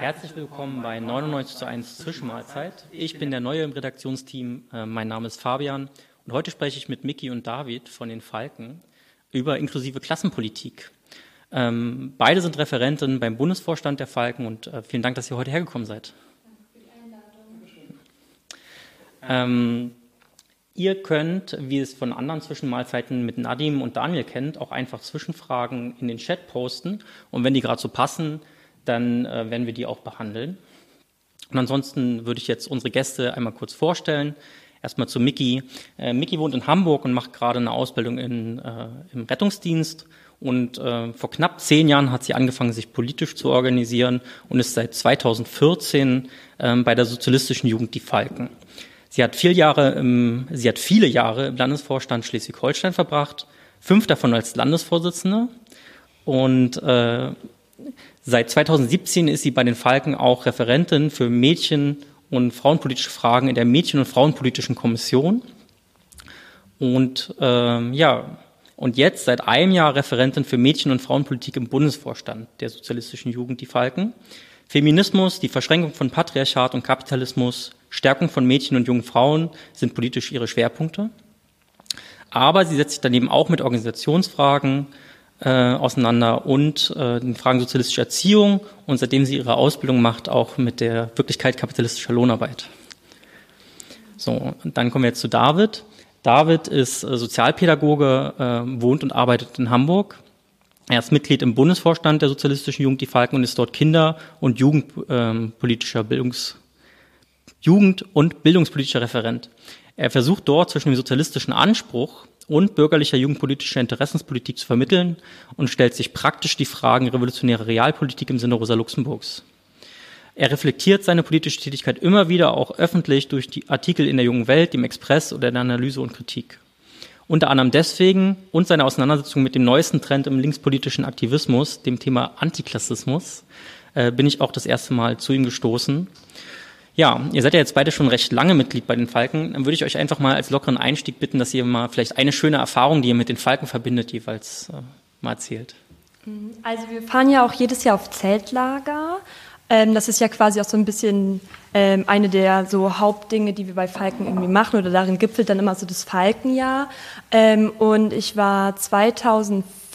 Herzlich willkommen bei 99 zu 1 Zwischenmahlzeit. Ich bin der Neue im Redaktionsteam. Äh, mein Name ist Fabian und heute spreche ich mit Miki und David von den Falken über inklusive Klassenpolitik. Ähm, beide sind Referenten beim Bundesvorstand der Falken und äh, vielen Dank, dass ihr heute hergekommen seid. Ähm, ihr könnt, wie es von anderen Zwischenmahlzeiten mit Nadim und Daniel kennt, auch einfach Zwischenfragen in den Chat posten und wenn die gerade so passen, dann äh, werden wir die auch behandeln. Und ansonsten würde ich jetzt unsere Gäste einmal kurz vorstellen. Erstmal zu Miki. Äh, Miki wohnt in Hamburg und macht gerade eine Ausbildung in, äh, im Rettungsdienst. Und äh, vor knapp zehn Jahren hat sie angefangen, sich politisch zu organisieren und ist seit 2014 ähm, bei der sozialistischen Jugend Die Falken. Sie hat, vier Jahre im, sie hat viele Jahre im Landesvorstand Schleswig-Holstein verbracht, fünf davon als Landesvorsitzende. Und äh, Seit 2017 ist sie bei den Falken auch Referentin für Mädchen- und frauenpolitische Fragen in der Mädchen- und Frauenpolitischen Kommission. Und ähm, ja, und jetzt seit einem Jahr Referentin für Mädchen- und Frauenpolitik im Bundesvorstand der Sozialistischen Jugend Die Falken. Feminismus, die Verschränkung von Patriarchat und Kapitalismus, Stärkung von Mädchen und jungen Frauen sind politisch ihre Schwerpunkte. Aber sie setzt sich daneben auch mit Organisationsfragen, äh, auseinander und äh, den Fragen sozialistischer Erziehung und seitdem sie ihre Ausbildung macht, auch mit der Wirklichkeit kapitalistischer Lohnarbeit. So, und dann kommen wir jetzt zu David. David ist äh, Sozialpädagoge, äh, wohnt und arbeitet in Hamburg. Er ist Mitglied im Bundesvorstand der Sozialistischen Jugend Die Falken und ist dort Kinder- und Jugendpolitischer ähm, Bildungs Jugend- und bildungspolitischer Referent. Er versucht dort zwischen dem sozialistischen Anspruch und bürgerlicher jugendpolitischer Interessenspolitik zu vermitteln und stellt sich praktisch die Fragen revolutionärer Realpolitik im Sinne Rosa Luxemburgs. Er reflektiert seine politische Tätigkeit immer wieder auch öffentlich durch die Artikel in der jungen Welt, dem Express oder der Analyse und Kritik. Unter anderem deswegen und seine Auseinandersetzung mit dem neuesten Trend im linkspolitischen Aktivismus, dem Thema Antiklassismus, äh, bin ich auch das erste Mal zu ihm gestoßen. Ja, ihr seid ja jetzt beide schon recht lange Mitglied bei den Falken. Dann würde ich euch einfach mal als lockeren Einstieg bitten, dass ihr mal vielleicht eine schöne Erfahrung, die ihr mit den Falken verbindet, jeweils äh, mal erzählt. Mhm. Also wir fahren ja auch jedes Jahr auf Zeltlager. Ähm, das ist ja quasi auch so ein bisschen ähm, eine der so Hauptdinge, die wir bei Falken irgendwie machen oder darin gipfelt dann immer so das Falkenjahr. Ähm, und ich war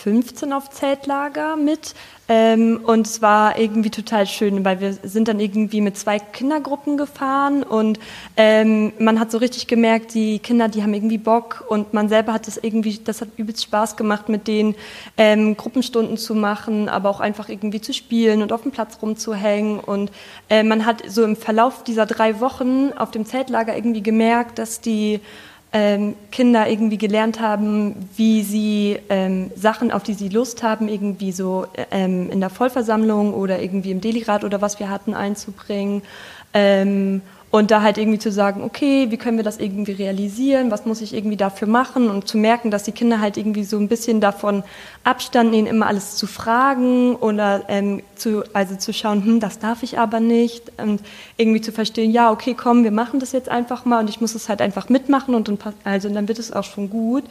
2015 auf Zeltlager mit. Ähm, und es war irgendwie total schön, weil wir sind dann irgendwie mit zwei Kindergruppen gefahren und ähm, man hat so richtig gemerkt, die Kinder, die haben irgendwie Bock und man selber hat das irgendwie, das hat übelst Spaß gemacht, mit denen ähm, Gruppenstunden zu machen, aber auch einfach irgendwie zu spielen und auf dem Platz rumzuhängen. Und äh, man hat so im Verlauf dieser drei Wochen auf dem Zeltlager irgendwie gemerkt, dass die ähm, Kinder irgendwie gelernt haben, wie sie ähm, Sachen, auf die sie Lust haben, irgendwie so ähm, in der Vollversammlung oder irgendwie im Delirat oder was wir hatten, einzubringen. Ähm, und da halt irgendwie zu sagen, okay, wie können wir das irgendwie realisieren, was muss ich irgendwie dafür machen? Und zu merken, dass die Kinder halt irgendwie so ein bisschen davon Abstand nehmen, immer alles zu fragen oder ähm, zu, also zu schauen, hm, das darf ich aber nicht. Und irgendwie zu verstehen, ja, okay, komm, wir machen das jetzt einfach mal und ich muss es halt einfach mitmachen und dann, also, dann wird es auch schon gut.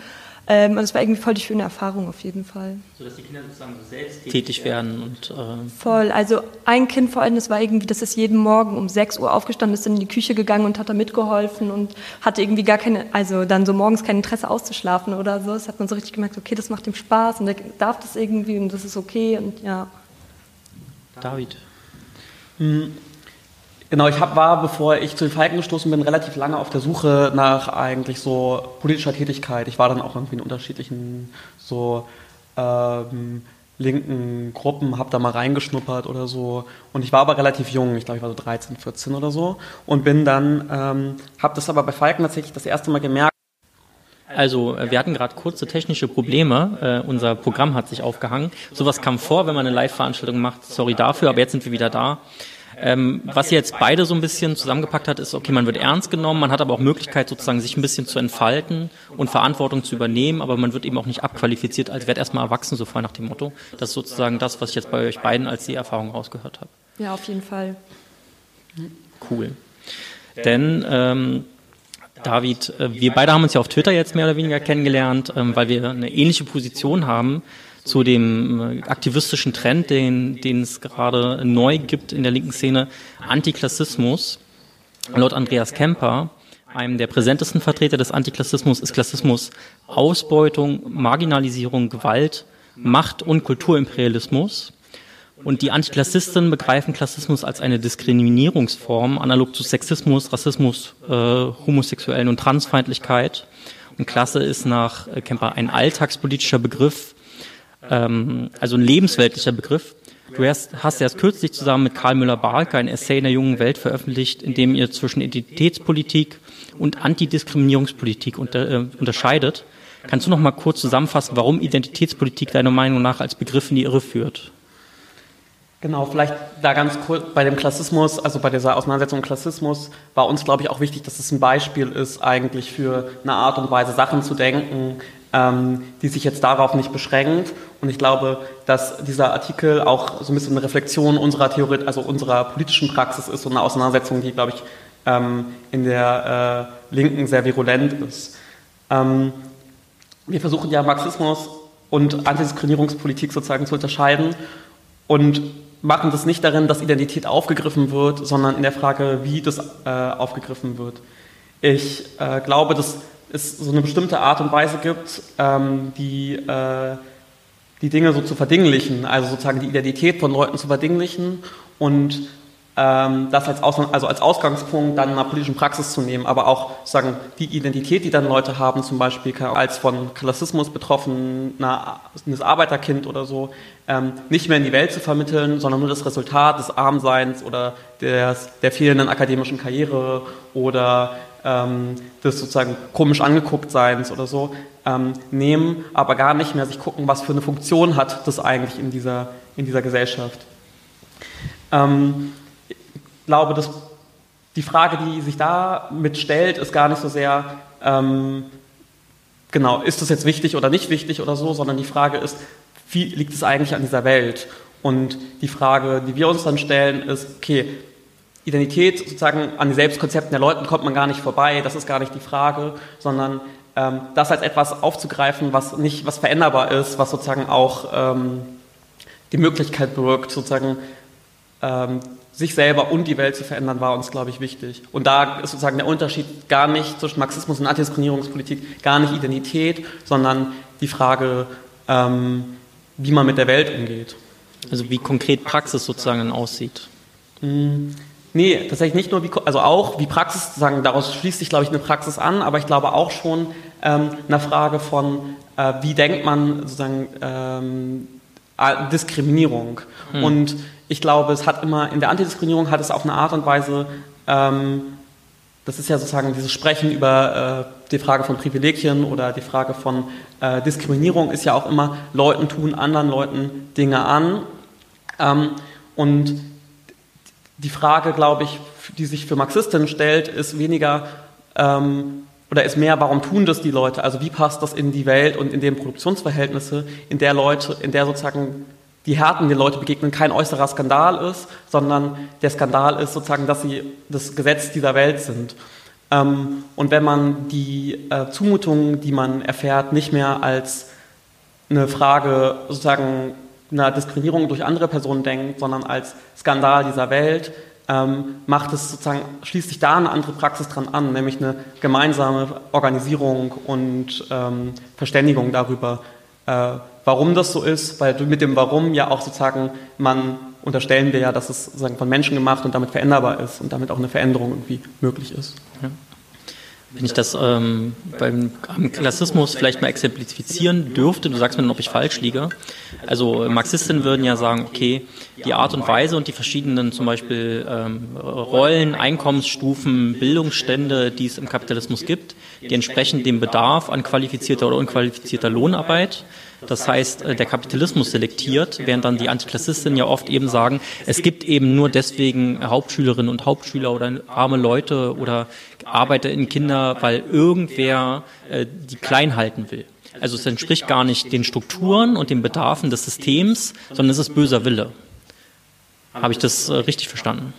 Ähm, und es war irgendwie voll die schöne Erfahrung auf jeden Fall. So dass die Kinder sozusagen selbst tätig werden und äh voll. Also ein Kind vor allem, das war irgendwie, das ist jeden Morgen um 6 Uhr aufgestanden, ist in die Küche gegangen und hat da mitgeholfen und hatte irgendwie gar keine, also dann so morgens kein Interesse auszuschlafen oder so. Das hat man so richtig gemerkt, okay, das macht ihm Spaß und er darf das irgendwie und das ist okay und ja. David. Hm. Genau, ich hab, war, bevor ich zu den Falken gestoßen bin, relativ lange auf der Suche nach eigentlich so politischer Tätigkeit. Ich war dann auch irgendwie in unterschiedlichen so ähm, linken Gruppen, habe da mal reingeschnuppert oder so. Und ich war aber relativ jung, ich glaube, ich war so 13, 14 oder so. Und bin dann, ähm, habe das aber bei Falken tatsächlich das erste Mal gemerkt. Also äh, wir hatten gerade kurze technische Probleme. Äh, unser Programm hat sich aufgehangen. Sowas kam vor, wenn man eine Live-Veranstaltung macht. Sorry dafür, aber jetzt sind wir wieder da. Ähm, was jetzt beide so ein bisschen zusammengepackt hat, ist, okay, man wird ernst genommen, man hat aber auch Möglichkeit sozusagen sich ein bisschen zu entfalten und Verantwortung zu übernehmen, aber man wird eben auch nicht abqualifiziert als wird erstmal erwachsen, so frei nach dem Motto. Das ist sozusagen das, was ich jetzt bei euch beiden als die Erfahrung rausgehört habe. Ja, auf jeden Fall. Cool. Denn ähm, David, äh, wir beide haben uns ja auf Twitter jetzt mehr oder weniger kennengelernt, ähm, weil wir eine ähnliche Position haben zu dem äh, aktivistischen Trend, den, den es gerade neu gibt in der linken Szene, Antiklassismus. Laut Andreas Kemper, einem der präsentesten Vertreter des Antiklassismus, ist Klassismus Ausbeutung, Marginalisierung, Gewalt, Macht und Kulturimperialismus. Und die Antiklassisten begreifen Klassismus als eine Diskriminierungsform, analog zu Sexismus, Rassismus, äh, Homosexuellen und Transfeindlichkeit. Und Klasse ist nach Kemper ein alltagspolitischer Begriff, ähm, also ein lebensweltlicher Begriff. Du hast, hast erst kürzlich zusammen mit Karl Müller-Barke ein Essay in der jungen Welt veröffentlicht, in dem ihr zwischen Identitätspolitik und Antidiskriminierungspolitik unter, äh, unterscheidet. Kannst du noch mal kurz zusammenfassen, warum Identitätspolitik deiner Meinung nach als Begriff in die Irre führt? Genau, vielleicht da ganz kurz bei dem Klassismus, also bei dieser Auseinandersetzung Klassismus, war uns, glaube ich, auch wichtig, dass es ein Beispiel ist eigentlich für eine Art und Weise, Sachen zu denken, die sich jetzt darauf nicht beschränkt. Und ich glaube, dass dieser Artikel auch so ein bisschen eine Reflexion unserer Theorie, also unserer politischen Praxis ist und eine Auseinandersetzung, die, glaube ich, ähm, in der äh, Linken sehr virulent ist. Ähm, wir versuchen ja Marxismus und Antidiskriminierungspolitik sozusagen zu unterscheiden und machen das nicht darin, dass Identität aufgegriffen wird, sondern in der Frage, wie das äh, aufgegriffen wird. Ich äh, glaube, dass es so eine bestimmte Art und Weise gibt, ähm, die, äh, die Dinge so zu verdinglichen, also sozusagen die Identität von Leuten zu verdinglichen und ähm, das als, Aus also als Ausgangspunkt dann in einer politischen Praxis zu nehmen, aber auch sagen die Identität, die dann Leute haben, zum Beispiel als von Klassismus betroffenes Arbeiterkind oder so, ähm, nicht mehr in die Welt zu vermitteln, sondern nur das Resultat des Armseins oder des, der fehlenden akademischen Karriere oder ähm, des sozusagen komisch angeguckt Seins oder so ähm, nehmen, aber gar nicht mehr sich gucken, was für eine Funktion hat das eigentlich in dieser, in dieser Gesellschaft. Ähm, glaube, dass die Frage, die sich da mitstellt, ist gar nicht so sehr, ähm, genau, ist das jetzt wichtig oder nicht wichtig oder so, sondern die Frage ist, wie liegt es eigentlich an dieser Welt? Und die Frage, die wir uns dann stellen, ist, okay, Identität sozusagen an die Selbstkonzepten der Leute kommt man gar nicht vorbei, das ist gar nicht die Frage, sondern ähm, das als etwas aufzugreifen, was nicht, was veränderbar ist, was sozusagen auch ähm, die Möglichkeit birgt, sozusagen ähm, sich selber und die Welt zu verändern, war uns, glaube ich, wichtig. Und da ist sozusagen der Unterschied gar nicht zwischen Marxismus und Antidiskriminierungspolitik, gar nicht Identität, sondern die Frage, ähm, wie man mit der Welt umgeht. Also wie konkret Praxis sozusagen aussieht. Mm, nee, tatsächlich nicht nur wie, also auch wie Praxis, sozusagen, daraus schließt sich, glaube ich, eine Praxis an, aber ich glaube auch schon ähm, eine Frage von, äh, wie denkt man sozusagen ähm, Diskriminierung. Hm. Und ich glaube, es hat immer, in der Antidiskriminierung hat es auf eine Art und Weise, ähm, das ist ja sozusagen dieses Sprechen über äh, die Frage von Privilegien oder die Frage von äh, Diskriminierung ist ja auch immer, Leuten tun anderen Leuten Dinge an. Ähm, und die Frage, glaube ich, die sich für Marxistinnen stellt, ist weniger ähm, oder ist mehr, warum tun das die Leute? Also wie passt das in die Welt und in den Produktionsverhältnisse, in der Leute, in der sozusagen die Härten, den Leute begegnen, kein äußerer Skandal ist, sondern der Skandal ist sozusagen, dass sie das Gesetz dieser Welt sind. Ähm, und wenn man die äh, Zumutungen, die man erfährt, nicht mehr als eine Frage sozusagen einer Diskriminierung durch andere Personen denkt, sondern als Skandal dieser Welt, ähm, macht es sozusagen, schließt sich da eine andere Praxis dran an, nämlich eine gemeinsame Organisierung und ähm, Verständigung darüber, äh, warum das so ist, weil mit dem Warum ja auch sozusagen man unterstellen wir ja, dass es sozusagen von Menschen gemacht und damit veränderbar ist und damit auch eine Veränderung irgendwie möglich ist. Ja. Wenn ich das ähm, beim Klassismus vielleicht mal exemplifizieren dürfte, du sagst mir dann, ob ich falsch liege. Also Marxistinnen würden ja sagen, okay, die Art und Weise und die verschiedenen zum Beispiel ähm, Rollen, Einkommensstufen, Bildungsstände, die es im Kapitalismus gibt, die entsprechen dem Bedarf an qualifizierter oder unqualifizierter Lohnarbeit. Das heißt, äh, der Kapitalismus selektiert, während dann die Antiklassistinnen ja oft eben sagen, es gibt eben nur deswegen Hauptschülerinnen und Hauptschüler oder arme Leute oder Arbeiter in Kinder, weil irgendwer äh, die klein halten will. Also es entspricht gar nicht den Strukturen und den Bedarfen des Systems, sondern es ist böser Wille. Habe ich das äh, richtig verstanden?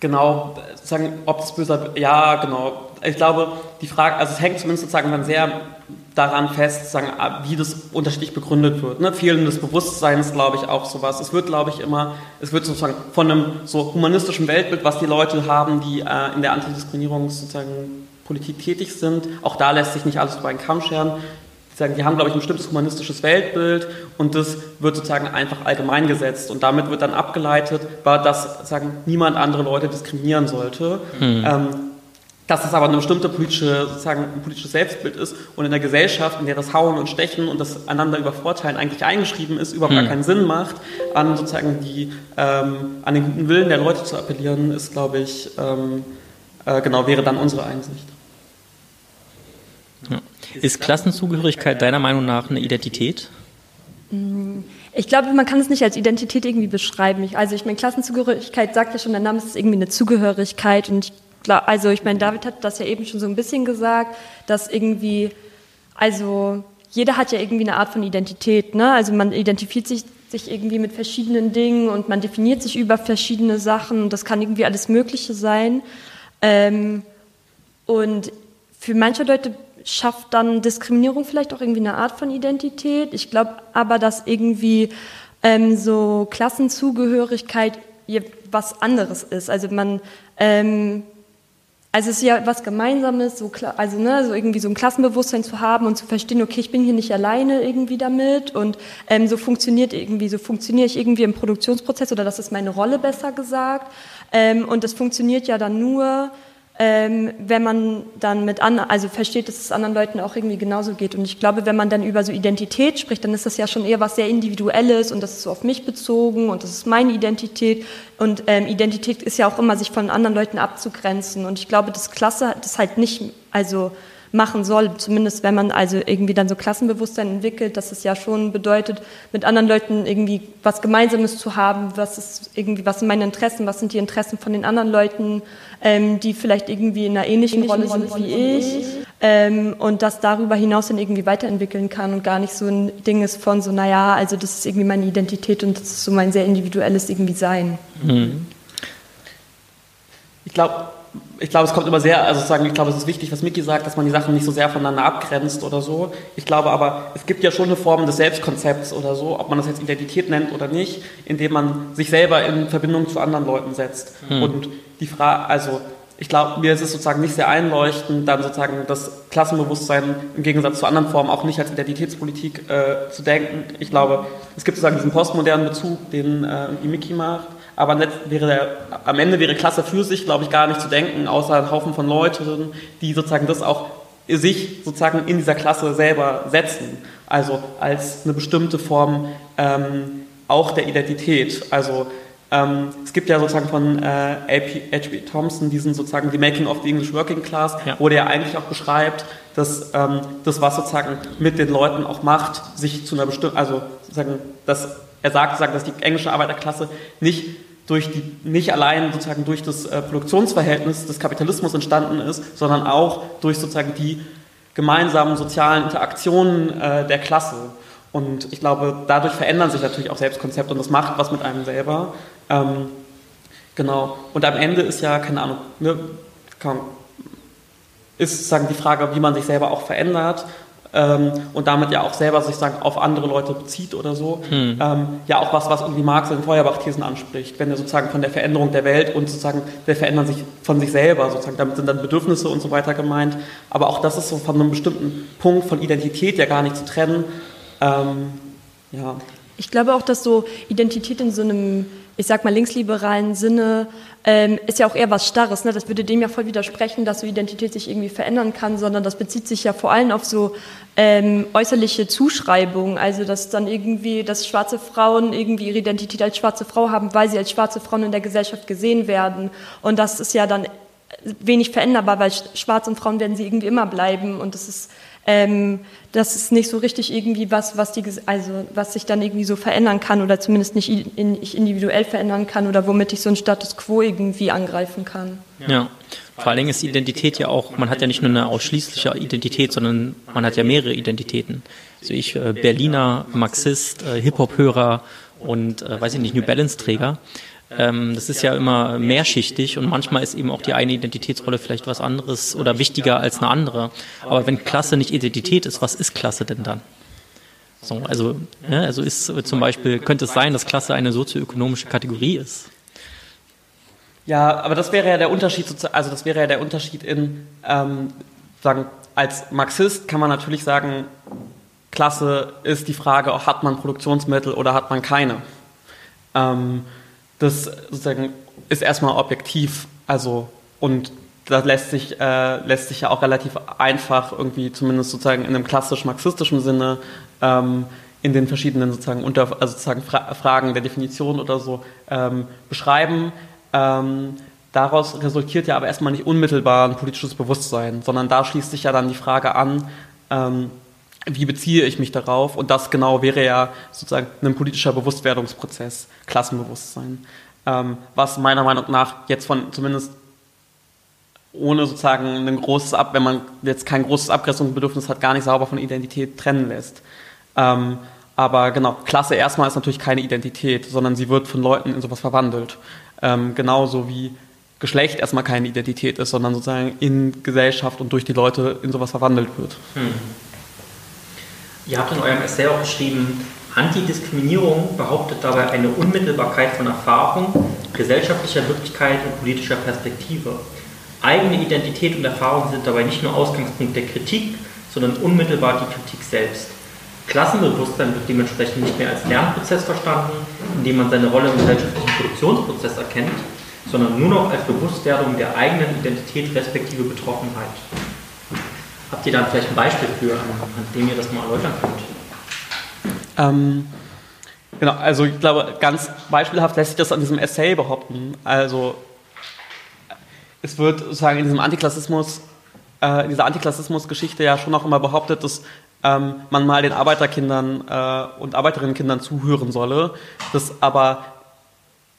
Genau, sozusagen, ob das böse, ja, genau. Ich glaube, die Frage, also es hängt zumindest sozusagen dann sehr daran fest, sagen, wie das unterschiedlich begründet wird. Ne? Fehlendes Bewusstsein ist, glaube ich, auch sowas. Es wird, glaube ich, immer, es wird sozusagen von einem so humanistischen Weltbild, was die Leute haben, die äh, in der Antidiskriminierung sozusagen Politik tätig sind. Auch da lässt sich nicht alles über einen Kamm scheren sagen, die haben, glaube ich, ein bestimmtes humanistisches Weltbild und das wird sozusagen einfach allgemein gesetzt und damit wird dann abgeleitet, dass sagen, niemand andere Leute diskriminieren sollte. Hm. Ähm, dass es aber eine bestimmte politische, sozusagen ein politisches Selbstbild ist und in der Gesellschaft, in der das Hauen und Stechen und das einander übervorteilen eigentlich eingeschrieben ist, überhaupt hm. gar keinen Sinn macht, an sozusagen die, ähm, an den guten Willen der Leute zu appellieren, ist, glaube ich, ähm, äh, genau, wäre dann unsere Einsicht. Ja. Ist Klassenzugehörigkeit deiner Meinung nach eine Identität? Mm, ich glaube, man kann es nicht als Identität irgendwie beschreiben. also ich meine, Klassenzugehörigkeit sagt ja schon, der Name ist irgendwie eine Zugehörigkeit. Und ich also ich meine, David hat das ja eben schon so ein bisschen gesagt, dass irgendwie, also jeder hat ja irgendwie eine Art von Identität. Ne? Also man identifiziert sich, sich irgendwie mit verschiedenen Dingen und man definiert sich über verschiedene Sachen. Und das kann irgendwie alles Mögliche sein. Ähm, und für manche Leute schafft dann Diskriminierung vielleicht auch irgendwie eine Art von Identität. Ich glaube aber, dass irgendwie ähm, so Klassenzugehörigkeit was anderes ist. Also man, ähm, also es ist ja was Gemeinsames, so, also ne, so irgendwie so ein Klassenbewusstsein zu haben und zu verstehen, okay, ich bin hier nicht alleine irgendwie damit und ähm, so funktioniert irgendwie, so funktioniere ich irgendwie im Produktionsprozess oder das ist meine Rolle besser gesagt. Ähm, und das funktioniert ja dann nur, ähm, wenn man dann mit anderen, also versteht, dass es anderen Leuten auch irgendwie genauso geht. Und ich glaube, wenn man dann über so Identität spricht, dann ist das ja schon eher was sehr Individuelles und das ist so auf mich bezogen und das ist meine Identität. Und ähm, Identität ist ja auch immer, sich von anderen Leuten abzugrenzen. Und ich glaube, das Klasse das halt nicht, also machen soll. Zumindest wenn man also irgendwie dann so Klassenbewusstsein entwickelt, dass es ja schon bedeutet, mit anderen Leuten irgendwie was Gemeinsames zu haben, was ist irgendwie, was sind meine Interessen, was sind die Interessen von den anderen Leuten, ähm, die vielleicht irgendwie in einer ähnlichen, ähnlichen Rolle sind wie ich. Ähm, und das darüber hinaus dann irgendwie weiterentwickeln kann und gar nicht so ein Ding ist von so, naja, also das ist irgendwie meine Identität und das ist so mein sehr individuelles irgendwie Sein. Mhm. Ich glaube, ich glaube, es kommt immer sehr, also sagen, ich glaube, es ist wichtig, was Miki sagt, dass man die Sachen nicht so sehr voneinander abgrenzt oder so. Ich glaube aber, es gibt ja schon eine Form des Selbstkonzepts oder so, ob man das jetzt Identität nennt oder nicht, indem man sich selber in Verbindung zu anderen Leuten setzt. Hm. Und die Frage, also ich glaube, mir ist es sozusagen nicht sehr einleuchtend, dann sozusagen das Klassenbewusstsein im Gegensatz zu anderen Formen auch nicht als Identitätspolitik äh, zu denken. Ich glaube, es gibt sozusagen diesen postmodernen Bezug, den äh, Miki macht aber wäre am Ende wäre Klasse für sich, glaube ich, gar nicht zu denken, außer ein Haufen von Leuten, die sozusagen das auch sich sozusagen in dieser Klasse selber setzen. Also als eine bestimmte Form ähm, auch der Identität. Also ähm, es gibt ja sozusagen von äh, H.B. Thompson diesen sozusagen The Making of the English Working Class, ja. wo der eigentlich auch beschreibt, dass ähm, das, was sozusagen mit den Leuten auch macht, sich zu einer bestimmten, also sozusagen, dass er sagt sozusagen, dass die englische Arbeiterklasse nicht durch die, nicht allein sozusagen durch das äh, Produktionsverhältnis des Kapitalismus entstanden ist, sondern auch durch sozusagen die gemeinsamen sozialen Interaktionen äh, der Klasse. Und ich glaube, dadurch verändern sich natürlich auch Selbstkonzepte und das macht was mit einem selber. Ähm, genau. Und am Ende ist ja, keine Ahnung, ne, ist sozusagen die Frage, wie man sich selber auch verändert ähm, und damit ja auch selber sich sagen, auf andere Leute bezieht oder so. Hm. Ähm, ja, auch was, was irgendwie Marx in Feuerbach-Thesen anspricht, wenn er sozusagen von der Veränderung der Welt und sozusagen der Verändern sich von sich selber, sozusagen, damit sind dann Bedürfnisse und so weiter gemeint. Aber auch das ist so von einem bestimmten Punkt von Identität ja gar nicht zu trennen. Ähm, ja. Ich glaube auch, dass so Identität in so einem ich sag mal, linksliberalen Sinne ähm, ist ja auch eher was Starres. Ne? Das würde dem ja voll widersprechen, dass so Identität sich irgendwie verändern kann, sondern das bezieht sich ja vor allem auf so ähm, äußerliche Zuschreibungen. Also, dass dann irgendwie, dass schwarze Frauen irgendwie ihre Identität als schwarze Frau haben, weil sie als schwarze Frauen in der Gesellschaft gesehen werden. Und das ist ja dann wenig veränderbar, weil schwarze und Frauen werden sie irgendwie immer bleiben. Und das ist ähm, das ist nicht so richtig irgendwie was, was, die, also, was sich dann irgendwie so verändern kann oder zumindest nicht in, ich individuell verändern kann oder womit ich so einen Status quo irgendwie angreifen kann. Ja. Vor allen Dingen ist Identität ja auch, man hat ja nicht nur eine ausschließliche Identität, sondern man hat ja mehrere Identitäten. Also ich, äh, Berliner, Marxist, äh, Hip-Hop-Hörer und, äh, weiß ich nicht, New Balance-Träger. Ähm, das ist ja immer mehrschichtig und manchmal ist eben auch die eine Identitätsrolle vielleicht was anderes oder wichtiger als eine andere. Aber wenn Klasse nicht Identität ist, was ist Klasse denn dann? So, also, ja, also ist zum Beispiel, könnte es sein, dass Klasse eine sozioökonomische Kategorie ist? Ja, aber das wäre ja der Unterschied, also das wäre ja der Unterschied in, ähm, sagen, als Marxist kann man natürlich sagen, Klasse ist die Frage, hat man Produktionsmittel oder hat man keine? Ähm, das sozusagen ist erstmal objektiv, also und da lässt sich, äh, lässt sich ja auch relativ einfach irgendwie, zumindest sozusagen in einem klassisch-marxistischen Sinne, ähm, in den verschiedenen sozusagen, unter, also sozusagen Fra Fragen der Definition oder so ähm, beschreiben. Ähm, daraus resultiert ja aber erstmal nicht unmittelbar ein politisches Bewusstsein, sondern da schließt sich ja dann die Frage an, ähm, wie beziehe ich mich darauf? Und das genau wäre ja sozusagen ein politischer Bewusstwerdungsprozess, Klassenbewusstsein, ähm, was meiner Meinung nach jetzt von zumindest ohne sozusagen ein großes Ab, wenn man jetzt kein großes Abgrenzungsbedürfnis hat, gar nicht sauber von Identität trennen lässt. Ähm, aber genau, Klasse erstmal ist natürlich keine Identität, sondern sie wird von Leuten in sowas verwandelt. Ähm, genauso wie Geschlecht erstmal keine Identität ist, sondern sozusagen in Gesellschaft und durch die Leute in sowas verwandelt wird. Hm. Ihr habt in eurem Essay auch geschrieben, Antidiskriminierung behauptet dabei eine Unmittelbarkeit von Erfahrung, gesellschaftlicher Wirklichkeit und politischer Perspektive. Eigene Identität und Erfahrung sind dabei nicht nur Ausgangspunkt der Kritik, sondern unmittelbar die Kritik selbst. Klassenbewusstsein wird dementsprechend nicht mehr als Lernprozess verstanden, in dem man seine Rolle im gesellschaftlichen Produktionsprozess erkennt, sondern nur noch als Bewusstwerdung der eigenen Identität respektive Betroffenheit. Habt ihr da vielleicht ein Beispiel für, an dem ihr das mal erläutern könnt? Ähm, genau, also ich glaube, ganz beispielhaft lässt sich das an diesem Essay behaupten. Also es wird sozusagen in diesem Antiklassismus, äh, in dieser Antiklassismus-Geschichte ja schon auch immer behauptet, dass ähm, man mal den Arbeiterkindern äh, und Arbeiterinnenkindern zuhören solle. Das aber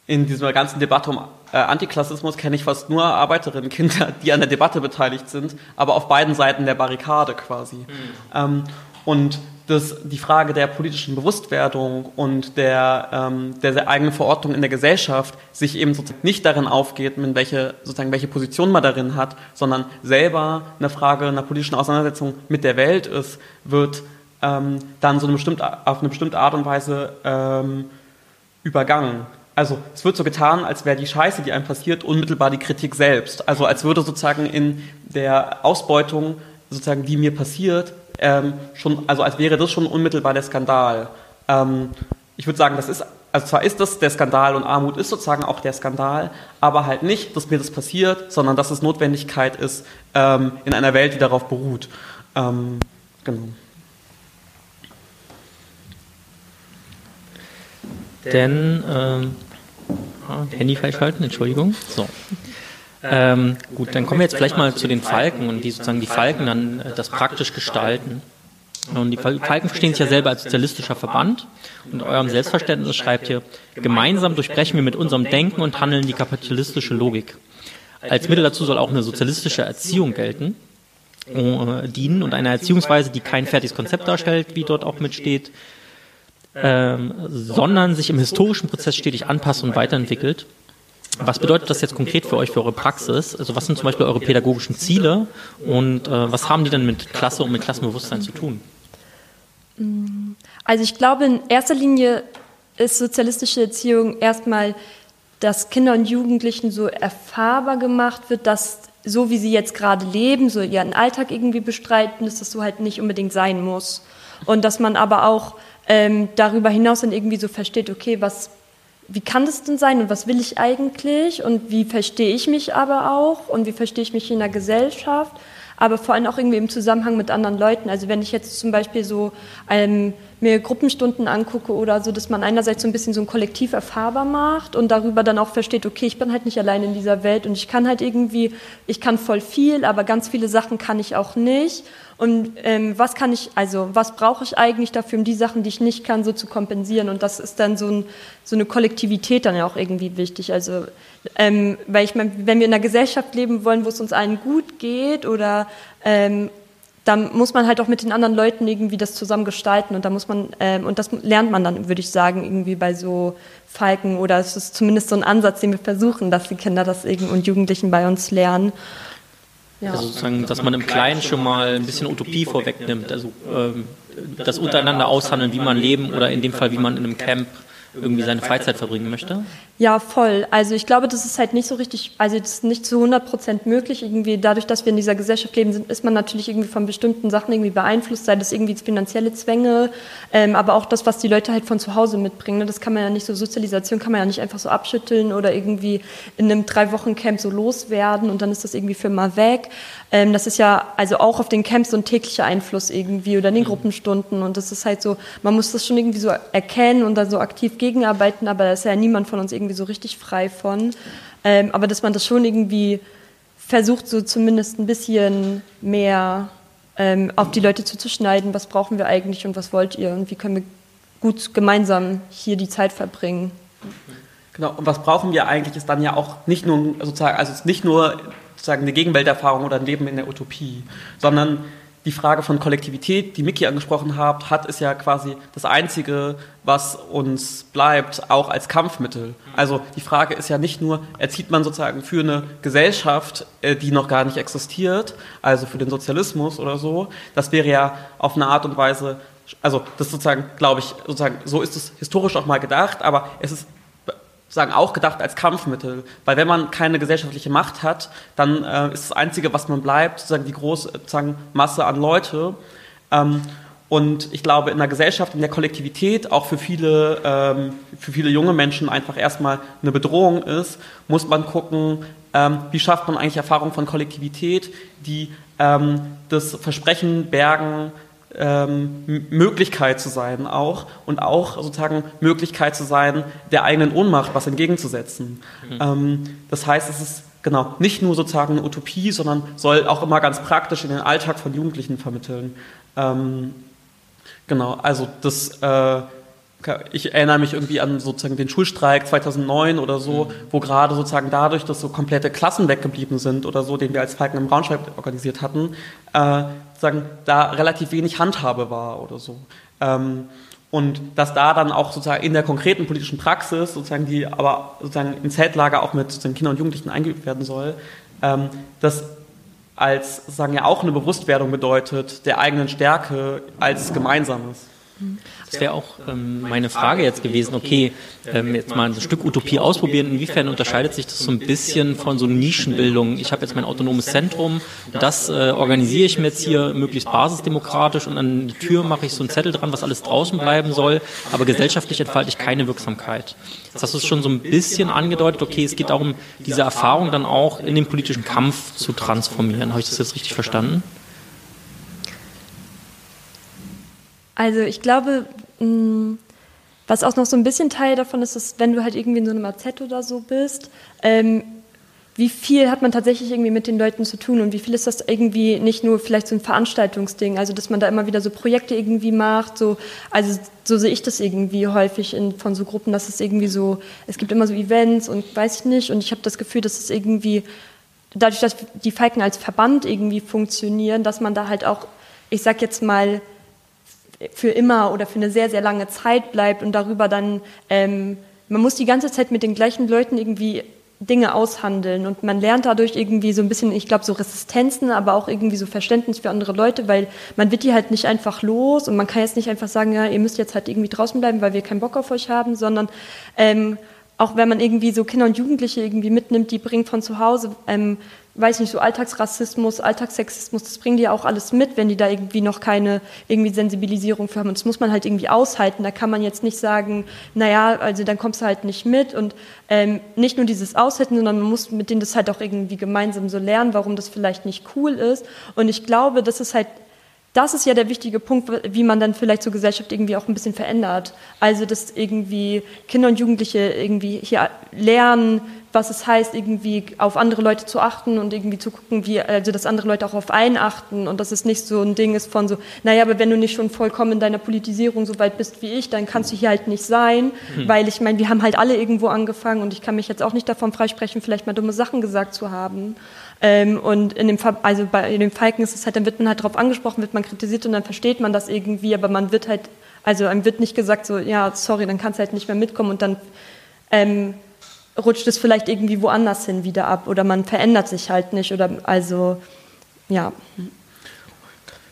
in dieser ganzen Debatte um äh, Antiklassismus kenne ich fast nur Arbeiterinnenkinder, die an der Debatte beteiligt sind, aber auf beiden Seiten der Barrikade quasi. Mhm. Ähm, und dass die Frage der politischen Bewusstwerdung und der, ähm, der eigenen Verortung in der Gesellschaft sich eben sozusagen nicht darin aufgeht, mit welche, sozusagen welche Position man darin hat, sondern selber eine Frage einer politischen Auseinandersetzung mit der Welt ist, wird ähm, dann so eine bestimmte, auf eine bestimmte Art und Weise ähm, übergangen. Also es wird so getan, als wäre die Scheiße, die einem passiert, unmittelbar die Kritik selbst. Also als würde sozusagen in der Ausbeutung, sozusagen, die mir passiert, ähm, schon, also als wäre das schon unmittelbar der Skandal. Ähm, ich würde sagen, das ist, also zwar ist das der Skandal und Armut ist sozusagen auch der Skandal, aber halt nicht, dass mir das passiert, sondern dass es Notwendigkeit ist ähm, in einer Welt, die darauf beruht. Ähm, genau. Denn, ähm, Handy falsch halten, Entschuldigung. So. Ähm, gut, dann kommen wir jetzt vielleicht mal zu den Falken und wie sozusagen die Falken dann äh, das praktisch gestalten. Und die Falken verstehen sich ja selber als sozialistischer Verband und eurem Selbstverständnis schreibt ihr, gemeinsam durchbrechen wir mit unserem Denken und Handeln die kapitalistische Logik. Als Mittel dazu soll auch eine sozialistische Erziehung gelten, äh, dienen und eine Erziehungsweise, die kein fertiges Konzept darstellt, wie dort auch mitsteht, ähm, sondern sich im historischen Prozess stetig anpasst und weiterentwickelt was bedeutet das jetzt konkret für euch, für eure Praxis? Also was sind zum Beispiel eure pädagogischen Ziele und äh, was haben die denn mit Klasse und mit Klassenbewusstsein zu tun? Also ich glaube, in erster Linie ist sozialistische Erziehung erstmal, dass Kinder und Jugendlichen so erfahrbar gemacht wird, dass so wie sie jetzt gerade leben, so ihren Alltag irgendwie bestreiten, dass das so halt nicht unbedingt sein muss. Und dass man aber auch ähm, darüber hinaus dann irgendwie so versteht, okay, was wie kann das denn sein und was will ich eigentlich? Und wie verstehe ich mich aber auch? Und wie verstehe ich mich in der Gesellschaft, aber vor allem auch irgendwie im Zusammenhang mit anderen Leuten. Also wenn ich jetzt zum Beispiel so ähm, mir Gruppenstunden angucke oder so, dass man einerseits so ein bisschen so ein Kollektiv erfahrbar macht und darüber dann auch versteht, okay, ich bin halt nicht allein in dieser Welt und ich kann halt irgendwie, ich kann voll viel, aber ganz viele Sachen kann ich auch nicht und ähm, was kann ich, also was brauche ich eigentlich dafür, um die Sachen, die ich nicht kann, so zu kompensieren? Und das ist dann so, ein, so eine Kollektivität dann ja auch irgendwie wichtig. Also, ähm, weil ich meine, wenn wir in einer Gesellschaft leben wollen, wo es uns allen gut geht oder ähm, da muss man halt auch mit den anderen Leuten irgendwie das zusammen gestalten und da muss man, ähm, und das lernt man dann, würde ich sagen, irgendwie bei so Falken oder es ist zumindest so ein Ansatz, den wir versuchen, dass die Kinder das irgendwie und Jugendlichen bei uns lernen. Ja. Also sozusagen, dass man im Kleinen schon mal ein bisschen Utopie vorwegnimmt, also ähm, das untereinander aushandeln, wie man leben oder in dem Fall, wie man in einem Camp irgendwie seine Freizeit verbringen möchte? Ja, voll. Also ich glaube, das ist halt nicht so richtig, also das ist nicht zu 100 Prozent möglich. Irgendwie dadurch, dass wir in dieser Gesellschaft leben, sind, ist man natürlich irgendwie von bestimmten Sachen irgendwie beeinflusst, sei das irgendwie finanzielle Zwänge, ähm, aber auch das, was die Leute halt von zu Hause mitbringen. Ne? Das kann man ja nicht so, Sozialisation kann man ja nicht einfach so abschütteln oder irgendwie in einem Drei-Wochen-Camp so loswerden und dann ist das irgendwie für mal weg. Ähm, das ist ja also auch auf den Camps so ein täglicher Einfluss irgendwie oder in den mhm. Gruppenstunden und das ist halt so, man muss das schon irgendwie so erkennen und dann so aktiv gegenarbeiten, aber da ist ja niemand von uns irgendwie so richtig frei von. Ähm, aber dass man das schon irgendwie versucht, so zumindest ein bisschen mehr ähm, auf die Leute zuzuschneiden, was brauchen wir eigentlich und was wollt ihr und wie können wir gut gemeinsam hier die Zeit verbringen. Genau, und was brauchen wir eigentlich, ist dann ja auch nicht nur sozusagen, also nicht nur sozusagen eine Gegenwelterfahrung oder ein Leben in der Utopie, sondern die Frage von Kollektivität, die Miki angesprochen hat, hat, ist ja quasi das Einzige, was uns bleibt, auch als Kampfmittel. Also die Frage ist ja nicht nur, erzieht man sozusagen für eine Gesellschaft, äh, die noch gar nicht existiert, also für den Sozialismus oder so. Das wäre ja auf eine Art und Weise, also das sozusagen, glaube ich, sozusagen, so ist es historisch auch mal gedacht, aber es ist sozusagen auch gedacht als Kampfmittel. Weil wenn man keine gesellschaftliche Macht hat, dann äh, ist das Einzige, was man bleibt, sozusagen die große sozusagen Masse an Leute. Ähm, und ich glaube, in einer Gesellschaft, in der Kollektivität auch für viele, ähm, für viele junge Menschen einfach erstmal eine Bedrohung ist, muss man gucken, ähm, wie schafft man eigentlich Erfahrung von Kollektivität, die ähm, das Versprechen bergen, ähm, Möglichkeit zu sein auch und auch sozusagen Möglichkeit zu sein, der eigenen Ohnmacht was entgegenzusetzen. Mhm. Ähm, das heißt, es ist genau nicht nur sozusagen eine Utopie, sondern soll auch immer ganz praktisch in den Alltag von Jugendlichen vermitteln. Ähm, genau, also das äh, ich erinnere mich irgendwie an sozusagen den Schulstreik 2009 oder so, mhm. wo gerade sozusagen dadurch, dass so komplette Klassen weggeblieben sind oder so, den wir als Falken im Braunschweig organisiert hatten, äh, sozusagen da relativ wenig Handhabe war oder so. Ähm, und dass da dann auch sozusagen in der konkreten politischen Praxis, sozusagen die aber sozusagen im Zeltlager auch mit sozusagen Kindern und Jugendlichen eingeübt werden soll, ähm, das als sozusagen ja auch eine Bewusstwerdung bedeutet der eigenen Stärke als Gemeinsames. Das wäre auch ähm, meine Frage jetzt gewesen, okay, ähm, jetzt mal ein Stück Utopie ausprobieren, inwiefern unterscheidet sich das so ein bisschen von so Nischenbildung? Ich habe jetzt mein autonomes Zentrum, das äh, organisiere ich mir jetzt hier möglichst basisdemokratisch und an die Tür mache ich so einen Zettel dran, was alles draußen bleiben soll, aber gesellschaftlich entfalte ich keine Wirksamkeit. Jetzt hast du es schon so ein bisschen angedeutet, okay, es geht darum, diese Erfahrung dann auch in den politischen Kampf zu transformieren. Habe ich das jetzt richtig verstanden? Also ich glaube, mm, was auch noch so ein bisschen Teil davon ist, ist, wenn du halt irgendwie in so einem AZ oder so bist, ähm, wie viel hat man tatsächlich irgendwie mit den Leuten zu tun und wie viel ist das irgendwie nicht nur vielleicht so ein Veranstaltungsding, also dass man da immer wieder so Projekte irgendwie macht, so, also so sehe ich das irgendwie häufig in, von so Gruppen, dass es irgendwie so, es gibt immer so Events und weiß ich nicht und ich habe das Gefühl, dass es irgendwie, dadurch, dass die Falken als Verband irgendwie funktionieren, dass man da halt auch, ich sag jetzt mal, für immer oder für eine sehr, sehr lange Zeit bleibt und darüber dann, ähm, man muss die ganze Zeit mit den gleichen Leuten irgendwie Dinge aushandeln und man lernt dadurch irgendwie so ein bisschen, ich glaube, so Resistenzen, aber auch irgendwie so Verständnis für andere Leute, weil man wird die halt nicht einfach los und man kann jetzt nicht einfach sagen, ja, ihr müsst jetzt halt irgendwie draußen bleiben, weil wir keinen Bock auf euch haben, sondern ähm, auch wenn man irgendwie so Kinder und Jugendliche irgendwie mitnimmt, die bringen von zu Hause ähm, weiß nicht, so Alltagsrassismus, Alltagssexismus, das bringen die ja auch alles mit, wenn die da irgendwie noch keine irgendwie Sensibilisierung für haben. Und das muss man halt irgendwie aushalten. Da kann man jetzt nicht sagen, naja, also dann kommst du halt nicht mit. Und ähm, nicht nur dieses Aushalten, sondern man muss mit denen das halt auch irgendwie gemeinsam so lernen, warum das vielleicht nicht cool ist. Und ich glaube, das ist halt das ist ja der wichtige Punkt, wie man dann vielleicht zur Gesellschaft irgendwie auch ein bisschen verändert. Also, dass irgendwie Kinder und Jugendliche irgendwie hier lernen, was es heißt, irgendwie auf andere Leute zu achten und irgendwie zu gucken, wie, also dass andere Leute auch auf einen achten und dass es nicht so ein Ding ist von so, naja, aber wenn du nicht schon vollkommen in deiner Politisierung so weit bist wie ich, dann kannst du hier halt nicht sein, hm. weil ich meine, wir haben halt alle irgendwo angefangen und ich kann mich jetzt auch nicht davon freisprechen, vielleicht mal dumme Sachen gesagt zu haben. Ähm, und in dem, also bei in dem Falken ist es halt, dann wird man halt darauf angesprochen, wird man kritisiert und dann versteht man das irgendwie, aber man wird halt, also einem wird nicht gesagt so, ja, sorry, dann kannst du halt nicht mehr mitkommen und dann ähm, rutscht es vielleicht irgendwie woanders hin wieder ab oder man verändert sich halt nicht oder also ja.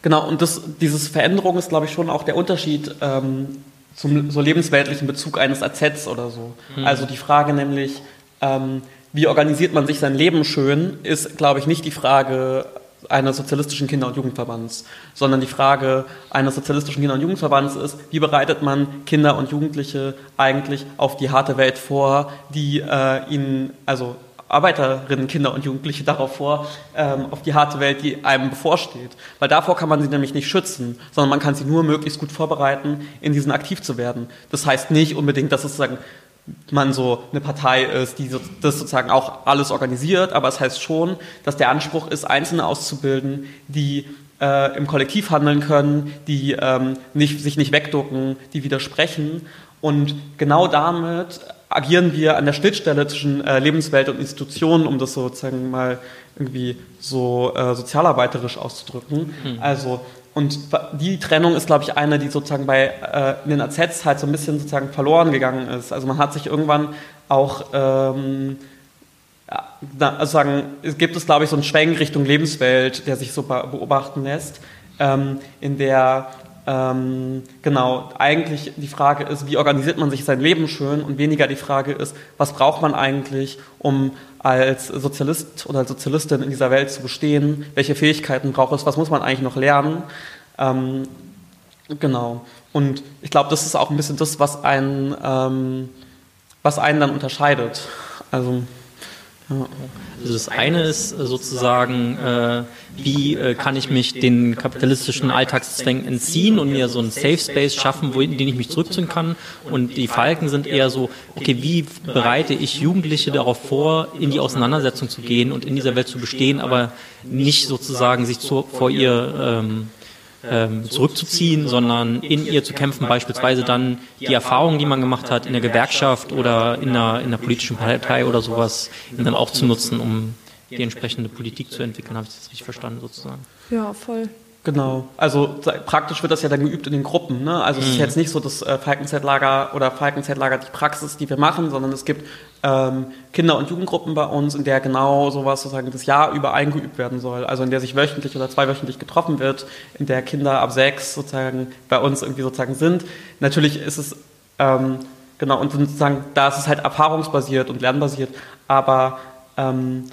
Genau, und das, dieses Veränderung ist, glaube ich, schon auch der Unterschied ähm, zum so lebensweltlichen Bezug eines AZs oder so. Mhm. Also die Frage nämlich, ähm, wie organisiert man sich sein Leben schön, ist, glaube ich, nicht die Frage eines sozialistischen Kinder- und Jugendverbands, sondern die Frage eines sozialistischen Kinder- und Jugendverbands ist, wie bereitet man Kinder und Jugendliche eigentlich auf die harte Welt vor, die äh, ihnen, also Arbeiterinnen, Kinder und Jugendliche darauf vor, ähm, auf die harte Welt, die einem bevorsteht. Weil davor kann man sie nämlich nicht schützen, sondern man kann sie nur möglichst gut vorbereiten, in diesen aktiv zu werden. Das heißt nicht unbedingt, dass es sozusagen man so eine Partei ist, die das sozusagen auch alles organisiert, aber es heißt schon, dass der Anspruch ist, Einzelne auszubilden, die äh, im Kollektiv handeln können, die ähm, nicht, sich nicht wegducken, die widersprechen. Und genau damit agieren wir an der Schnittstelle zwischen äh, Lebenswelt und Institutionen, um das sozusagen mal irgendwie so äh, sozialarbeiterisch auszudrücken. Mhm. Also und die Trennung ist, glaube ich, eine, die sozusagen bei äh, in den AZs halt so ein bisschen sozusagen verloren gegangen ist. Also man hat sich irgendwann auch, ähm, ja, also sagen, es gibt es, glaube ich, so einen Schwenk Richtung Lebenswelt, der sich so beobachten lässt, ähm, in der ähm, genau eigentlich die Frage ist, wie organisiert man sich sein Leben schön und weniger die Frage ist, was braucht man eigentlich, um als Sozialist oder als Sozialistin in dieser Welt zu bestehen, welche Fähigkeiten braucht es, was muss man eigentlich noch lernen. Ähm, genau. Und ich glaube, das ist auch ein bisschen das, was einen, ähm, was einen dann unterscheidet. Also also das eine ist sozusagen, äh, wie äh, kann ich mich den kapitalistischen Alltagszwängen entziehen und mir so einen Safe Space schaffen, wo, in den ich mich zurückziehen kann. Und die Falken sind eher so, okay, wie bereite ich Jugendliche darauf vor, in die Auseinandersetzung zu gehen und in dieser Welt zu bestehen, aber nicht sozusagen sich zu, vor ihr ähm, ähm, zurückzuziehen, sondern in ihr zu kämpfen, beispielsweise dann die Erfahrungen, die man gemacht hat in der Gewerkschaft oder in einer, in einer politischen Partei oder sowas, dann auch zu nutzen, um die entsprechende Politik zu entwickeln. Habe ich das richtig verstanden sozusagen? Ja, voll. Genau, also praktisch wird das ja dann geübt in den Gruppen. Ne? Also es ist mhm. jetzt nicht so das äh, Falkenzeitlager oder Falkenzeitlager die Praxis, die wir machen, sondern es gibt ähm, Kinder- und Jugendgruppen bei uns, in der genau sowas sozusagen das Jahr über eingeübt werden soll. Also in der sich wöchentlich oder zweiwöchentlich getroffen wird, in der Kinder ab sechs sozusagen bei uns irgendwie sozusagen sind. Natürlich ist es ähm, genau und sozusagen da ist es halt erfahrungsbasiert und lernbasiert, aber ähm,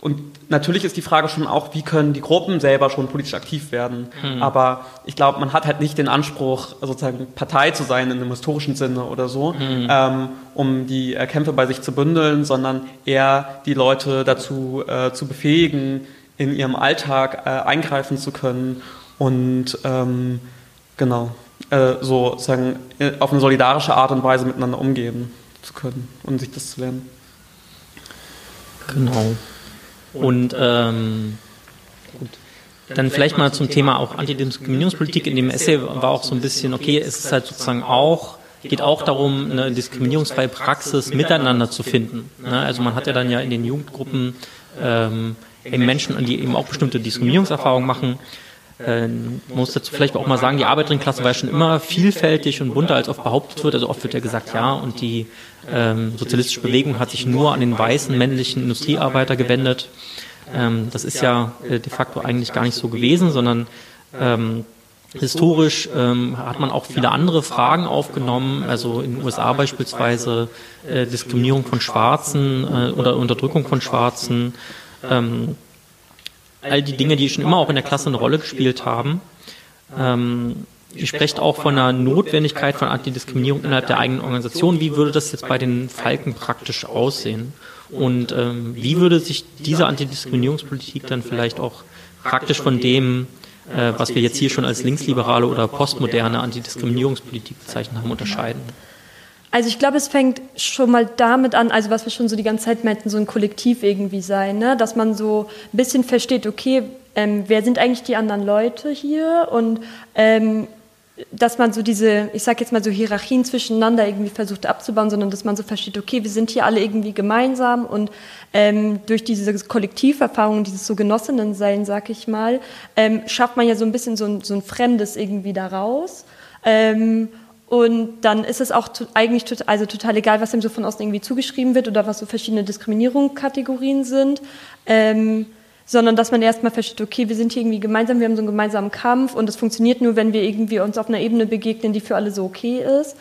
und natürlich ist die Frage schon auch, wie können die Gruppen selber schon politisch aktiv werden. Mhm. Aber ich glaube, man hat halt nicht den Anspruch, sozusagen Partei zu sein in einem historischen Sinne oder so, mhm. ähm, um die äh, Kämpfe bei sich zu bündeln, sondern eher die Leute dazu äh, zu befähigen, in ihrem Alltag äh, eingreifen zu können und ähm, genau äh, so sozusagen äh, auf eine solidarische Art und Weise miteinander umgehen zu können und sich das zu lernen. Genau. Und ähm, gut. Dann vielleicht mal zum Thema auch Antidiskriminierungspolitik. In dem Essay war auch so ein bisschen, okay, es ist halt sozusagen auch, geht auch darum, eine diskriminierungsfreie Praxis miteinander zu finden. Ne? Also man hat ja dann ja in den Jugendgruppen ähm, eben Menschen, die eben auch bestimmte Diskriminierungserfahrungen machen. Äh, man muss dazu vielleicht auch mal sagen, die Arbeiterinnenklasse war schon immer vielfältig und bunter, als oft behauptet wird. Also oft wird ja gesagt, ja, und die ähm, sozialistische Bewegung hat sich nur an den weißen männlichen Industriearbeiter gewendet. Ähm, das ist ja äh, de facto eigentlich gar nicht so gewesen, sondern ähm, Historisch ähm, hat man auch viele andere Fragen aufgenommen, also in den USA beispielsweise äh, Diskriminierung von Schwarzen äh, oder Unterdrückung von Schwarzen, ähm, all die Dinge, die schon immer auch in der Klasse eine Rolle gespielt haben. Ähm, Ihr sprecht auch von einer Notwendigkeit von Antidiskriminierung innerhalb der eigenen Organisation. Wie würde das jetzt bei den Falken praktisch aussehen? Und ähm, wie würde sich diese Antidiskriminierungspolitik dann vielleicht auch praktisch von dem, äh, was wir jetzt hier schon als linksliberale oder postmoderne Antidiskriminierungspolitik bezeichnet haben, unterscheiden? Also ich glaube, es fängt schon mal damit an, also was wir schon so die ganze Zeit meinten, so ein Kollektiv irgendwie sein, ne? dass man so ein bisschen versteht, okay, ähm, wer sind eigentlich die anderen Leute hier und ähm, dass man so diese, ich sag jetzt mal so Hierarchien zwischeneinander irgendwie versucht abzubauen, sondern dass man so versteht, okay, wir sind hier alle irgendwie gemeinsam und ähm, durch diese Kollektiverfahrung, dieses so Genossinnensein, sag ich mal, ähm, schafft man ja so ein bisschen so ein, so ein Fremdes irgendwie daraus. Und dann ist es auch eigentlich tot, also total egal, was ihm so von außen irgendwie zugeschrieben wird oder was so verschiedene Diskriminierungskategorien sind. Ähm, sondern dass man erstmal versteht, okay, wir sind hier irgendwie gemeinsam, wir haben so einen gemeinsamen Kampf und das funktioniert nur, wenn wir irgendwie uns auf einer Ebene begegnen, die für alle so okay ist.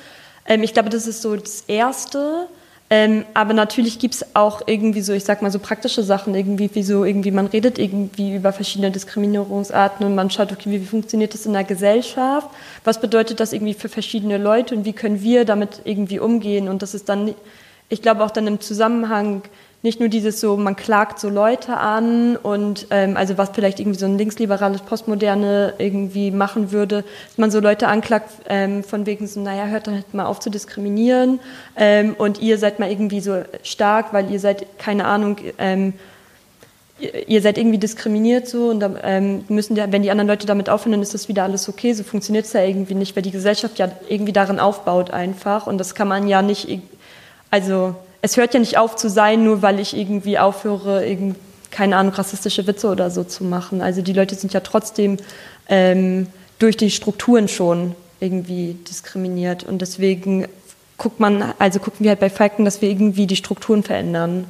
Ähm, ich glaube, das ist so das Erste. Ähm, aber natürlich gibt es auch irgendwie so, ich sag mal, so praktische Sachen, irgendwie, wie so, irgendwie, man redet irgendwie über verschiedene Diskriminierungsarten und man schaut, okay, wie, wie funktioniert das in der Gesellschaft? Was bedeutet das irgendwie für verschiedene Leute und wie können wir damit irgendwie umgehen? Und das ist dann, ich glaube, auch dann im Zusammenhang nicht nur dieses so, man klagt so Leute an und ähm, also was vielleicht irgendwie so ein linksliberales Postmoderne irgendwie machen würde, dass man so Leute anklagt ähm, von wegen so, naja, hört halt mal auf zu diskriminieren ähm, und ihr seid mal irgendwie so stark, weil ihr seid, keine Ahnung, ähm, ihr seid irgendwie diskriminiert so und dann ähm, müssen die, wenn die anderen Leute damit aufhören, dann ist das wieder alles okay. So funktioniert es ja irgendwie nicht, weil die Gesellschaft ja irgendwie darin aufbaut einfach und das kann man ja nicht, also es hört ja nicht auf zu sein, nur weil ich irgendwie aufhöre, irgend, keine Ahnung, rassistische Witze oder so zu machen. Also die Leute sind ja trotzdem ähm, durch die Strukturen schon irgendwie diskriminiert. Und deswegen guckt man, also gucken wir halt bei Falken, dass wir irgendwie die Strukturen verändern.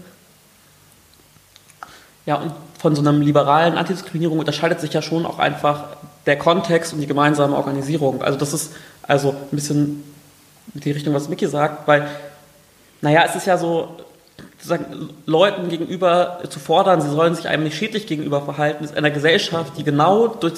Ja, und von so einer liberalen Antidiskriminierung unterscheidet sich ja schon auch einfach der Kontext und die gemeinsame Organisierung. Also das ist also ein bisschen die Richtung, was Micky sagt, weil naja, es ist ja so, Leuten gegenüber zu fordern, sie sollen sich einem nicht schädlich gegenüber verhalten, ist einer Gesellschaft, die genau durch,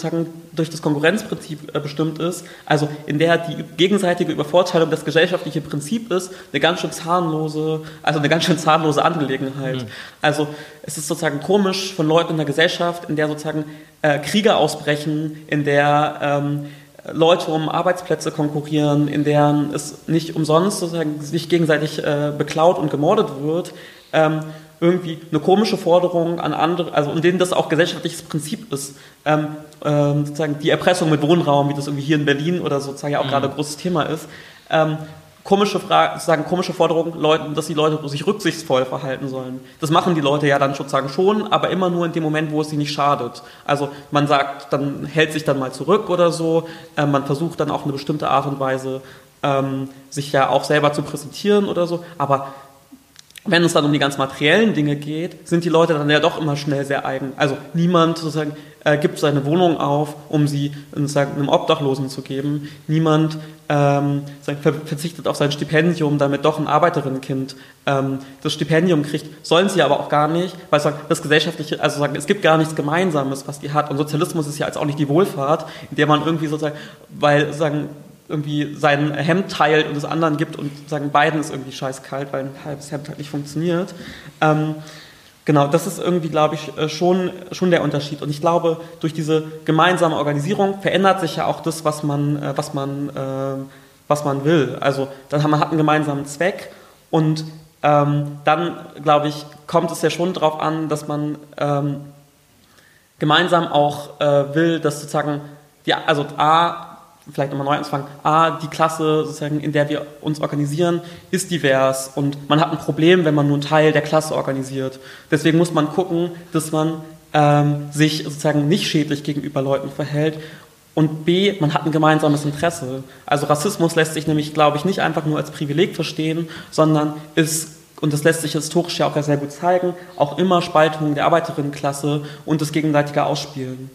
durch das Konkurrenzprinzip äh, bestimmt ist, also in der die gegenseitige Übervorteilung das gesellschaftliche Prinzip ist, eine ganz schön zahnlose, also eine ganz schön zahnlose Angelegenheit. Mhm. Also es ist sozusagen komisch von Leuten in der Gesellschaft, in der sozusagen äh, Kriege ausbrechen, in der ähm, Leute um Arbeitsplätze konkurrieren, in deren es nicht umsonst sozusagen sich gegenseitig äh, beklaut und gemordet wird, ähm, irgendwie eine komische Forderung an andere, also in denen das auch gesellschaftliches Prinzip ist, ähm, ähm, sozusagen die Erpressung mit Wohnraum, wie das irgendwie hier in Berlin oder sozusagen ja auch mhm. gerade ein großes Thema ist, ähm, komische Fragen, sagen komische Forderungen, Leuten, dass die Leute sich rücksichtsvoll verhalten sollen. Das machen die Leute ja dann sozusagen schon, aber immer nur in dem Moment, wo es sie nicht schadet. Also man sagt, dann hält sich dann mal zurück oder so. Äh, man versucht dann auch eine bestimmte Art und Weise, ähm, sich ja auch selber zu präsentieren oder so. Aber wenn es dann um die ganz materiellen Dinge geht, sind die Leute dann ja doch immer schnell sehr eigen. Also niemand sozusagen äh, gibt seine Wohnung auf, um sie sozusagen einem Obdachlosen zu geben. Niemand ähm, verzichtet auf sein Stipendium, damit doch ein Arbeiterinnenkind ähm, das Stipendium kriegt. Sollen sie aber auch gar nicht, weil sagen, das gesellschaftliche, also sagen, es gibt gar nichts Gemeinsames, was die hat. Und Sozialismus ist ja jetzt auch nicht die Wohlfahrt, in der man irgendwie sozusagen, weil sagen irgendwie sein Hemd teilt und es anderen gibt und sagen beiden ist irgendwie scheiß kalt, weil ein halbes Hemd halt nicht funktioniert. Ähm, Genau, das ist irgendwie, glaube ich, äh, schon, schon der Unterschied. Und ich glaube, durch diese gemeinsame Organisierung verändert sich ja auch das, was man, äh, was man, äh, was man will. Also dann hat man einen gemeinsamen Zweck und ähm, dann, glaube ich, kommt es ja schon darauf an, dass man ähm, gemeinsam auch äh, will, dass sozusagen, die, also A, vielleicht nochmal neu anzufangen, A, die Klasse, sozusagen, in der wir uns organisieren, ist divers und man hat ein Problem, wenn man nur einen Teil der Klasse organisiert. Deswegen muss man gucken, dass man ähm, sich sozusagen nicht schädlich gegenüber Leuten verhält und B, man hat ein gemeinsames Interesse. Also Rassismus lässt sich nämlich, glaube ich, nicht einfach nur als Privileg verstehen, sondern ist, und das lässt sich historisch ja auch sehr gut zeigen, auch immer Spaltung der Arbeiterinnenklasse und das gegenseitige Ausspielen.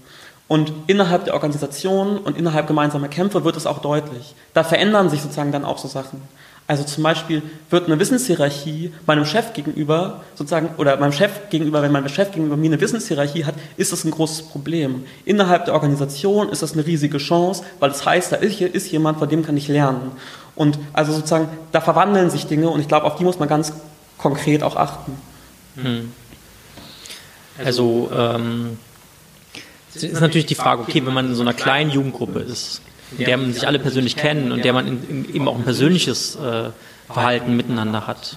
Und innerhalb der Organisation und innerhalb gemeinsamer Kämpfe wird es auch deutlich. Da verändern sich sozusagen dann auch so Sachen. Also zum Beispiel wird eine Wissenshierarchie meinem Chef gegenüber, sozusagen, oder meinem Chef gegenüber, wenn mein Chef gegenüber mir eine Wissenshierarchie hat, ist das ein großes Problem. Innerhalb der Organisation ist das eine riesige Chance, weil das heißt, da ist, ist jemand, von dem kann ich lernen. Und also sozusagen, da verwandeln sich Dinge und ich glaube, auf die muss man ganz konkret auch achten. Hm. Also, ähm, ist natürlich die Frage, okay, wenn man in so einer kleinen Jugendgruppe ist, in der man sich alle persönlich kennen und der man in, in, eben auch ein persönliches äh, Verhalten miteinander hat.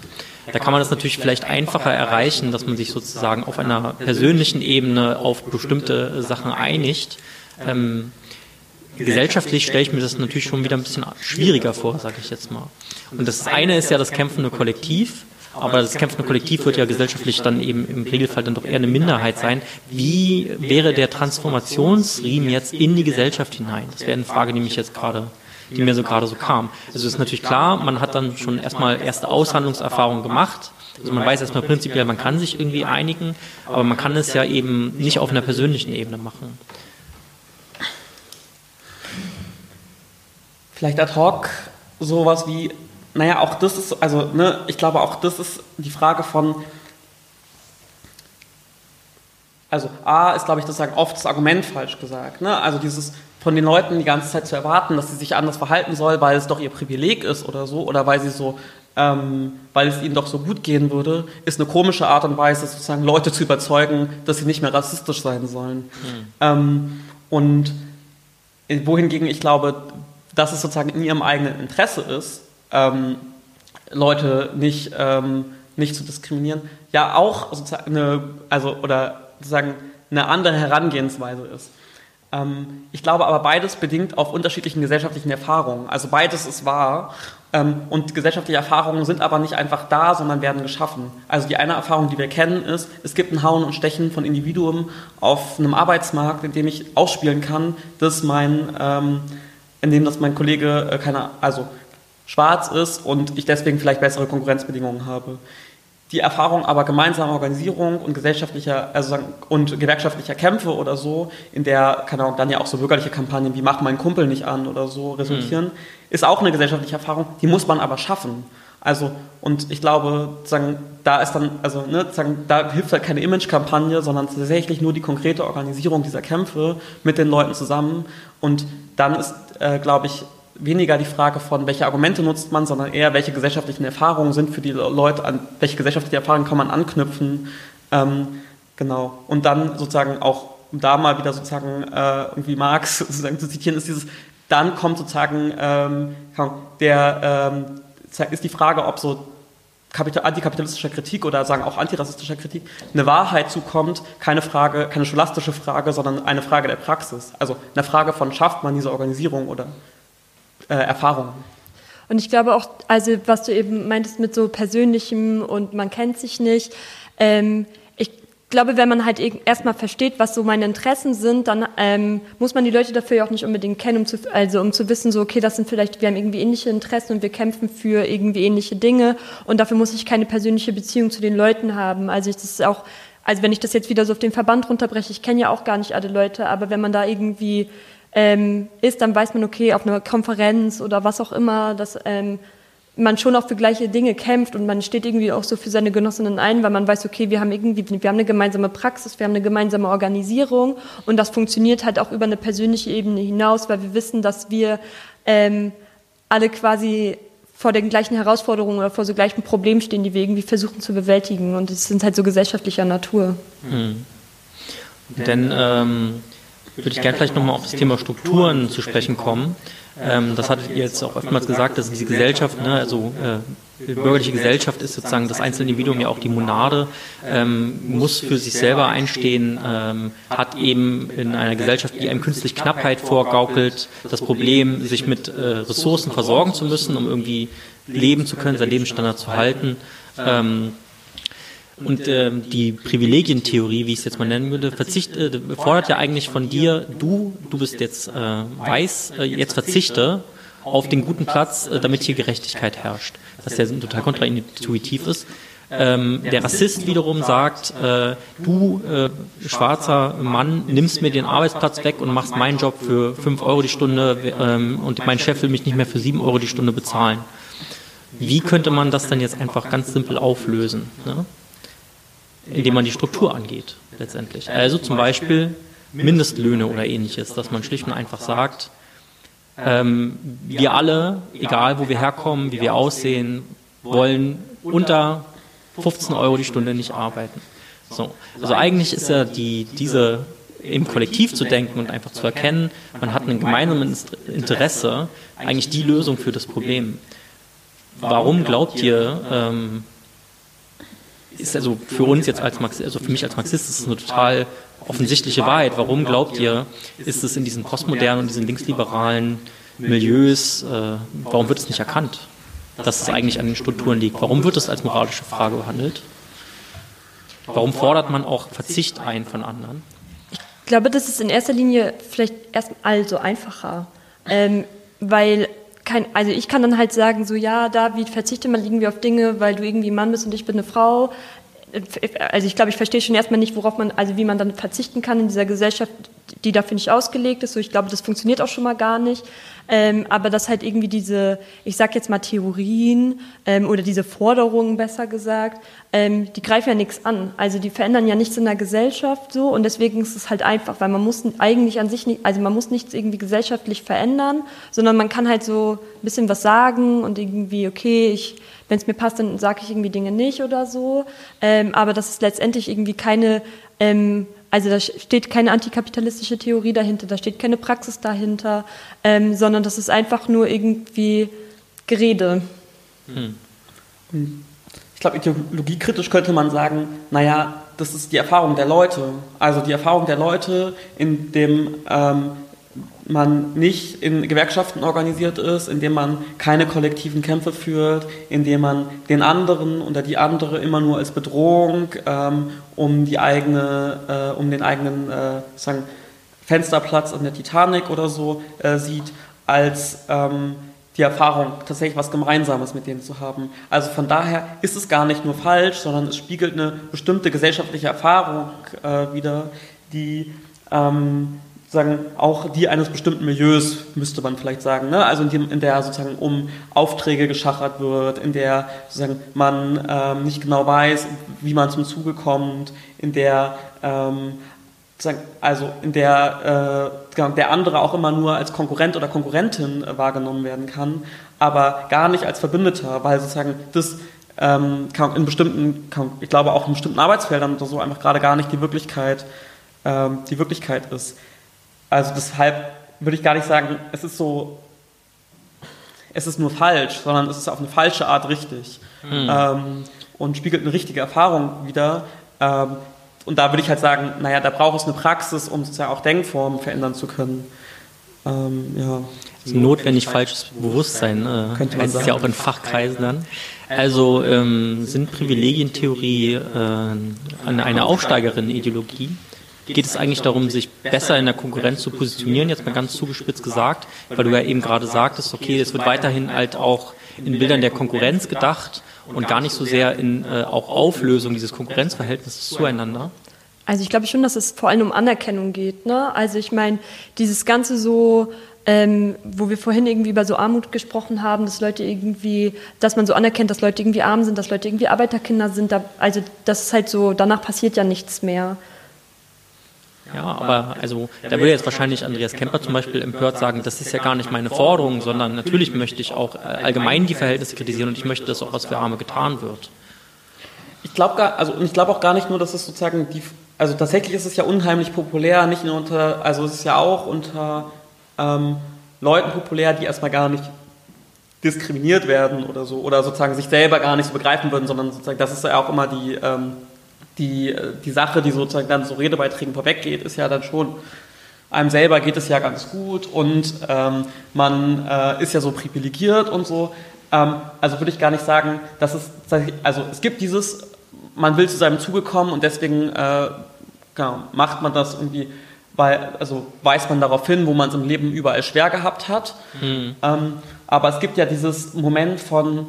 Da kann man das natürlich vielleicht einfacher erreichen, dass man sich sozusagen auf einer persönlichen Ebene auf bestimmte Sachen einigt. Ähm, gesellschaftlich stelle ich mir das natürlich schon wieder ein bisschen schwieriger vor, sage ich jetzt mal. Und das eine ist ja das kämpfende Kollektiv, aber das kämpfende Kollektiv wird ja gesellschaftlich dann eben im Regelfall dann doch eher eine Minderheit sein. Wie wäre der Transformationsriemen jetzt in die Gesellschaft hinein? Das wäre eine Frage, die mich jetzt gerade die mir so gerade so kam. Also ist natürlich klar, man hat dann schon erstmal erste Aushandlungserfahrungen gemacht. Also man weiß erstmal prinzipiell, man kann sich irgendwie einigen, aber man kann es ja eben nicht auf einer persönlichen Ebene machen. Vielleicht ad hoc sowas wie, naja, auch das ist, also ne, ich glaube auch das ist die Frage von, also A ist, glaube ich, das sagen oft das Argument falsch gesagt. Ne? Also dieses von den Leuten die ganze Zeit zu erwarten, dass sie sich anders verhalten soll, weil es doch ihr Privileg ist oder so, oder weil sie so, ähm, weil es ihnen doch so gut gehen würde, ist eine komische Art und Weise, sozusagen Leute zu überzeugen, dass sie nicht mehr rassistisch sein sollen. Mhm. Ähm, und wohingegen ich glaube, dass es sozusagen in ihrem eigenen Interesse ist, ähm, Leute nicht, ähm, nicht zu diskriminieren, ja auch sozusagen eine, also, oder sozusagen eine andere Herangehensweise ist. Ähm, ich glaube aber beides bedingt auf unterschiedlichen gesellschaftlichen Erfahrungen. Also beides ist wahr ähm, und gesellschaftliche Erfahrungen sind aber nicht einfach da, sondern werden geschaffen. Also die eine Erfahrung, die wir kennen, ist, es gibt ein Hauen und Stechen von Individuen auf einem Arbeitsmarkt, in dem ich ausspielen kann, dass mein ähm, in dem das mein Kollege äh, keine, also schwarz ist und ich deswegen vielleicht bessere Konkurrenzbedingungen habe. Die Erfahrung aber gemeinsamer Organisierung und gesellschaftlicher also und gewerkschaftlicher Kämpfe oder so, in der keine Ahnung, dann ja auch so bürgerliche Kampagnen wie Mach meinen Kumpel nicht an oder so resultieren, mhm. ist auch eine gesellschaftliche Erfahrung, die muss man aber schaffen. Also, und ich glaube, sagen, da ist dann, also, ne, sagen, da hilft halt keine Image-Kampagne, sondern tatsächlich nur die konkrete Organisierung dieser Kämpfe mit den Leuten zusammen. Und dann ist, äh, glaube ich, weniger die Frage von, welche Argumente nutzt man, sondern eher, welche gesellschaftlichen Erfahrungen sind für die Leute, an welche gesellschaftlichen Erfahrungen kann man anknüpfen. Ähm, genau. Und dann sozusagen auch, um da mal wieder sozusagen äh, irgendwie Marx sozusagen zu zitieren, ist dieses, dann kommt sozusagen ähm, der, ähm, ist die Frage, ob so antikapitalistischer Kritik oder sagen auch antirassistischer Kritik eine Wahrheit zukommt, keine Frage, keine scholastische Frage, sondern eine Frage der Praxis. Also eine Frage von, schafft man diese Organisierung oder äh, Erfahrungen. Und ich glaube auch, also was du eben meintest mit so persönlichem und man kennt sich nicht, ähm, glaube, wenn man halt erstmal versteht, was so meine Interessen sind, dann ähm, muss man die Leute dafür ja auch nicht unbedingt kennen, um zu, also um zu wissen, so, okay, das sind vielleicht, wir haben irgendwie ähnliche Interessen und wir kämpfen für irgendwie ähnliche Dinge und dafür muss ich keine persönliche Beziehung zu den Leuten haben. Also ich, das ist auch, also wenn ich das jetzt wieder so auf den Verband runterbreche, ich kenne ja auch gar nicht alle Leute, aber wenn man da irgendwie ähm, ist, dann weiß man, okay, auf einer Konferenz oder was auch immer, dass ähm, man schon auch für gleiche Dinge kämpft und man steht irgendwie auch so für seine Genossinnen ein, weil man weiß, okay, wir haben irgendwie, wir haben eine gemeinsame Praxis, wir haben eine gemeinsame Organisierung und das funktioniert halt auch über eine persönliche Ebene hinaus, weil wir wissen, dass wir ähm, alle quasi vor den gleichen Herausforderungen oder vor so gleichen Problemen stehen, die wir irgendwie versuchen zu bewältigen und es sind halt so gesellschaftlicher Natur. Mhm. Denn ähm, würde ich gerne vielleicht nochmal auf das Thema Strukturen zu sprechen kommen. Ähm, das hattet ihr jetzt auch oftmals gesagt, dass diese Gesellschaft, ne, also äh, bürgerliche Gesellschaft ist sozusagen das einzelne Individuum ja auch die Monade, ähm, muss für sich selber einstehen, ähm, hat eben in einer Gesellschaft, die einem künstlich Knappheit vorgaukelt, das Problem, sich mit äh, Ressourcen versorgen zu müssen, um irgendwie leben zu können, seinen Lebensstandard zu halten. Ähm, und äh, die Privilegientheorie, wie ich es jetzt mal nennen würde, verzicht, äh, fordert ja eigentlich von dir, du, du bist jetzt äh, weiß, äh, jetzt verzichte auf den guten Platz, äh, damit hier Gerechtigkeit herrscht. Was ja total kontraintuitiv ist. Ähm, der Rassist wiederum sagt, äh, du äh, schwarzer Mann nimmst mir den Arbeitsplatz weg und machst meinen Job für 5 Euro die Stunde ähm, und mein Chef will mich nicht mehr für 7 Euro die Stunde bezahlen. Wie könnte man das dann jetzt einfach ganz simpel auflösen? Ne? Indem man die Struktur angeht, letztendlich. Also zum Beispiel Mindestlöhne oder ähnliches, dass man schlicht und einfach sagt, ähm, wir alle, egal wo wir herkommen, wie wir aussehen, wollen unter 15 Euro die Stunde nicht arbeiten. So. Also eigentlich ist ja die, diese im Kollektiv zu denken und einfach zu erkennen, man hat ein gemeinsames Interesse, eigentlich die Lösung für das Problem. Warum glaubt ihr, ähm, ist also für uns jetzt als Marxist, also für mich als Marxist ist es eine total offensichtliche Wahrheit. Warum glaubt ihr, ist es in diesen postmodernen und diesen linksliberalen Milieus, äh, warum wird es nicht erkannt, dass es eigentlich an den Strukturen liegt? Warum wird es als moralische Frage behandelt? Warum fordert man auch Verzicht ein von anderen? Ich glaube, das ist in erster Linie vielleicht erstmal so einfacher, ähm, weil kein, also ich kann dann halt sagen, so ja, David, verzichte mal irgendwie auf Dinge, weil du irgendwie Mann bist und ich bin eine Frau. Also ich glaube, ich verstehe schon erstmal nicht, worauf man, also wie man dann verzichten kann in dieser Gesellschaft, die da finde ich ausgelegt ist. So, ich glaube, das funktioniert auch schon mal gar nicht. Ähm, aber dass halt irgendwie diese, ich sag jetzt mal Theorien ähm, oder diese Forderungen besser gesagt, ähm, die greifen ja nichts an. Also die verändern ja nichts in der Gesellschaft so und deswegen ist es halt einfach, weil man muss eigentlich an sich nicht, also man muss nichts irgendwie gesellschaftlich verändern, sondern man kann halt so ein bisschen was sagen und irgendwie, okay, ich wenn es mir passt, dann sage ich irgendwie Dinge nicht oder so. Ähm, aber das ist letztendlich irgendwie keine ähm, also da steht keine antikapitalistische Theorie dahinter, da steht keine Praxis dahinter, ähm, sondern das ist einfach nur irgendwie Gerede. Hm. Ich glaube, ideologiekritisch könnte man sagen, naja, das ist die Erfahrung der Leute. Also die Erfahrung der Leute in dem ähm, man nicht in Gewerkschaften organisiert ist, indem man keine kollektiven Kämpfe führt, indem man den anderen oder die andere immer nur als Bedrohung ähm, um die eigene, äh, um den eigenen äh, sagen, Fensterplatz an der Titanic oder so äh, sieht, als ähm, die Erfahrung, tatsächlich was Gemeinsames mit denen zu haben. Also von daher ist es gar nicht nur falsch, sondern es spiegelt eine bestimmte gesellschaftliche Erfahrung äh, wieder, die ähm, sozusagen auch die eines bestimmten Milieus, müsste man vielleicht sagen. Ne? Also in, dem, in, der sozusagen um Aufträge geschachert wird, in der sozusagen man ähm, nicht genau weiß, wie man zum Zuge kommt, in der ähm, also in der äh, der andere auch immer nur als Konkurrent oder Konkurrentin äh, wahrgenommen werden kann, aber gar nicht als Verbündeter, weil sozusagen das ähm, in bestimmten, ich glaube auch in bestimmten Arbeitsfeldern oder so einfach gerade gar nicht die Wirklichkeit, ähm, die Wirklichkeit ist. Also deshalb würde ich gar nicht sagen, es ist so, es ist nur falsch, sondern es ist auf eine falsche Art richtig mhm. ähm, und spiegelt eine richtige Erfahrung wieder. Ähm, und da würde ich halt sagen, naja, da braucht es eine Praxis, um sozusagen auch Denkformen verändern zu können. Ähm, ja. Also notwendig falsches Bewusstsein, äh, Könnte man heißt es ja auch in Fachkreisen dann. Also ähm, sind Privilegientheorie äh, eine Aufsteigerinnen-Ideologie? Geht es eigentlich darum, sich besser in der Konkurrenz zu positionieren, jetzt mal ganz zugespitzt gesagt, weil du ja eben gerade sagtest, okay, es wird weiterhin halt auch in Bildern der Konkurrenz gedacht und gar nicht so sehr in äh, auch Auflösung dieses Konkurrenzverhältnisses zueinander. Also ich glaube schon, dass es vor allem um Anerkennung geht. Ne? Also ich meine, dieses ganze so, ähm, wo wir vorhin irgendwie über so Armut gesprochen haben, dass Leute irgendwie, dass man so anerkennt, dass Leute irgendwie arm sind, dass Leute irgendwie Arbeiterkinder sind. Da, also das ist halt so, danach passiert ja nichts mehr. Ja, aber also da würde jetzt wahrscheinlich Andreas Kemper zum Beispiel empört sagen, das ist ja gar nicht meine Forderung, sondern natürlich möchte ich auch allgemein die Verhältnisse kritisieren und ich möchte, dass auch was für Arme getan wird. Ich glaube also ich glaube auch gar nicht nur, dass es sozusagen die, also tatsächlich ist es ja unheimlich populär, nicht nur unter, also es ist ja auch unter ähm, Leuten populär, die erstmal gar nicht diskriminiert werden oder so, oder sozusagen sich selber gar nicht so begreifen würden, sondern sozusagen, das ist ja auch immer die, ähm, die, die Sache, die sozusagen dann so Redebeiträgen vorweggeht, ist ja dann schon, einem selber geht es ja ganz gut und ähm, man äh, ist ja so privilegiert und so. Ähm, also würde ich gar nicht sagen, dass es, also es gibt dieses, man will zu seinem Zuge kommen und deswegen äh, genau, macht man das irgendwie, weil, also weist man darauf hin, wo man es im Leben überall schwer gehabt hat. Mhm. Ähm, aber es gibt ja dieses Moment von,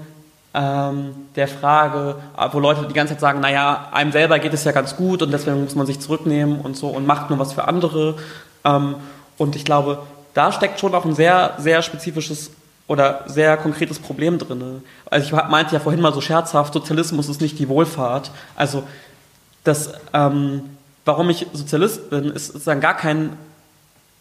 ähm, der Frage, wo Leute die ganze Zeit sagen, naja, einem selber geht es ja ganz gut und deswegen muss man sich zurücknehmen und so und macht nur was für andere. Ähm, und ich glaube, da steckt schon auch ein sehr, sehr spezifisches oder sehr konkretes Problem drin. Also ich meinte ja vorhin mal so scherzhaft, Sozialismus ist nicht die Wohlfahrt. Also das, ähm, warum ich Sozialist bin, ist sozusagen gar kein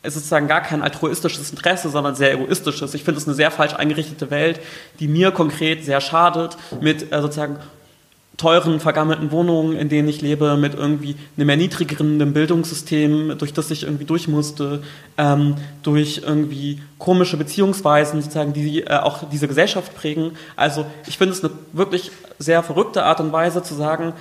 ist sozusagen gar kein altruistisches Interesse, sondern sehr egoistisches. Ich finde es eine sehr falsch eingerichtete Welt, die mir konkret sehr schadet mit äh, sozusagen teuren, vergammelten Wohnungen, in denen ich lebe, mit irgendwie einem erniedrigenden Bildungssystem, durch das ich irgendwie durch musste, ähm, durch irgendwie komische Beziehungsweisen, sozusagen, die äh, auch diese Gesellschaft prägen. Also ich finde es eine wirklich sehr verrückte Art und Weise zu sagen,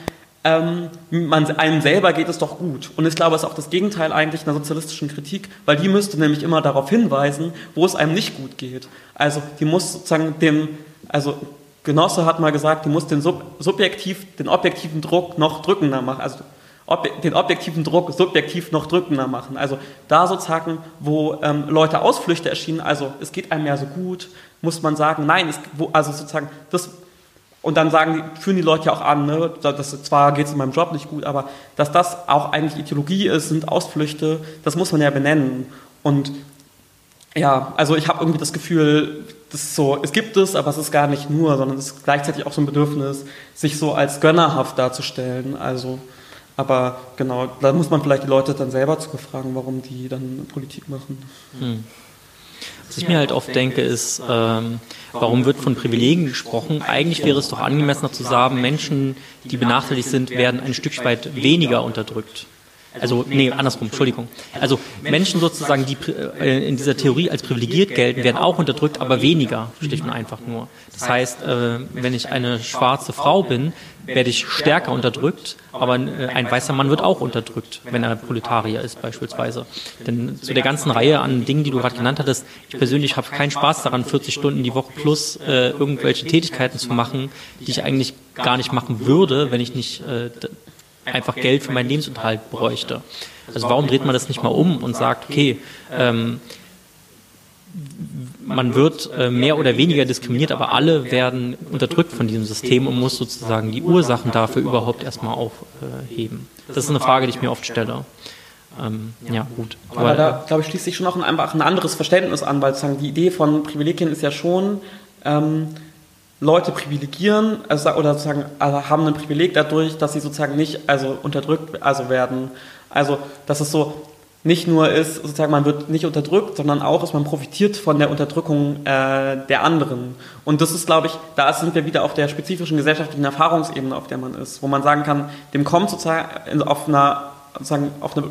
ähm, man, einem selber geht es doch gut. Und ich glaube, es ist auch das Gegenteil eigentlich einer sozialistischen Kritik, weil die müsste nämlich immer darauf hinweisen, wo es einem nicht gut geht. Also die muss sozusagen dem, also Genosse hat mal gesagt, die muss den sub, subjektiv, den objektiven Druck noch drückender machen. Also ob, den objektiven Druck subjektiv noch drückender machen. Also da sozusagen, wo ähm, Leute Ausflüchte erschienen, also es geht einem ja so gut, muss man sagen, nein, es, wo, also sozusagen das und dann sagen führen die Leute ja auch an, ne, dass, zwar geht es in meinem Job nicht gut, aber dass das auch eigentlich Ideologie ist, sind Ausflüchte, das muss man ja benennen. Und ja, also ich habe irgendwie das Gefühl, das so, es gibt es, aber es ist gar nicht nur, sondern es ist gleichzeitig auch so ein Bedürfnis, sich so als gönnerhaft darzustellen. Also, aber genau, da muss man vielleicht die Leute dann selber zu befragen, warum die dann Politik machen. Hm. Was ich mir halt oft denke, ist, ähm, warum wird von Privilegien gesprochen? Eigentlich wäre es doch angemessener zu sagen, Menschen, die benachteiligt sind, werden ein Stück weit weniger unterdrückt. Also, nee, andersrum, Entschuldigung. Also Menschen sozusagen, die äh, in dieser Theorie als privilegiert gelten, werden auch unterdrückt, aber weniger, schlicht und einfach nur. Das heißt, äh, wenn ich eine schwarze Frau bin, werde ich stärker unterdrückt, aber äh, ein weißer Mann wird auch unterdrückt, wenn er Proletarier ist beispielsweise. Denn zu der ganzen Reihe an Dingen, die du gerade genannt hattest, ich persönlich habe keinen Spaß daran, 40 Stunden die Woche plus äh, irgendwelche Tätigkeiten zu machen, die ich eigentlich gar nicht machen würde, wenn ich nicht äh, einfach Geld für meinen Lebensunterhalt bräuchte. Also warum dreht man das nicht mal um und sagt, okay, ähm, man wird äh, mehr oder weniger diskriminiert, aber alle werden unterdrückt von diesem System und muss sozusagen die Ursachen dafür überhaupt erstmal aufheben. Das ist eine Frage, die ich mir oft stelle. Ähm, ja, gut. Aber, aber da, glaube ich, schließt sich schon noch ein, einfach ein anderes Verständnis an, weil sozusagen die Idee von Privilegien ist ja schon, ähm, Leute privilegieren also, oder sozusagen also haben ein Privileg dadurch, dass sie sozusagen nicht also unterdrückt also werden. Also dass es so nicht nur ist, sozusagen man wird nicht unterdrückt, sondern auch, dass man profitiert von der Unterdrückung äh, der anderen. Und das ist, glaube ich, da sind wir wieder auf der spezifischen gesellschaftlichen Erfahrungsebene, auf der man ist, wo man sagen kann, dem kommt sozusagen auf einer, sozusagen auf eine,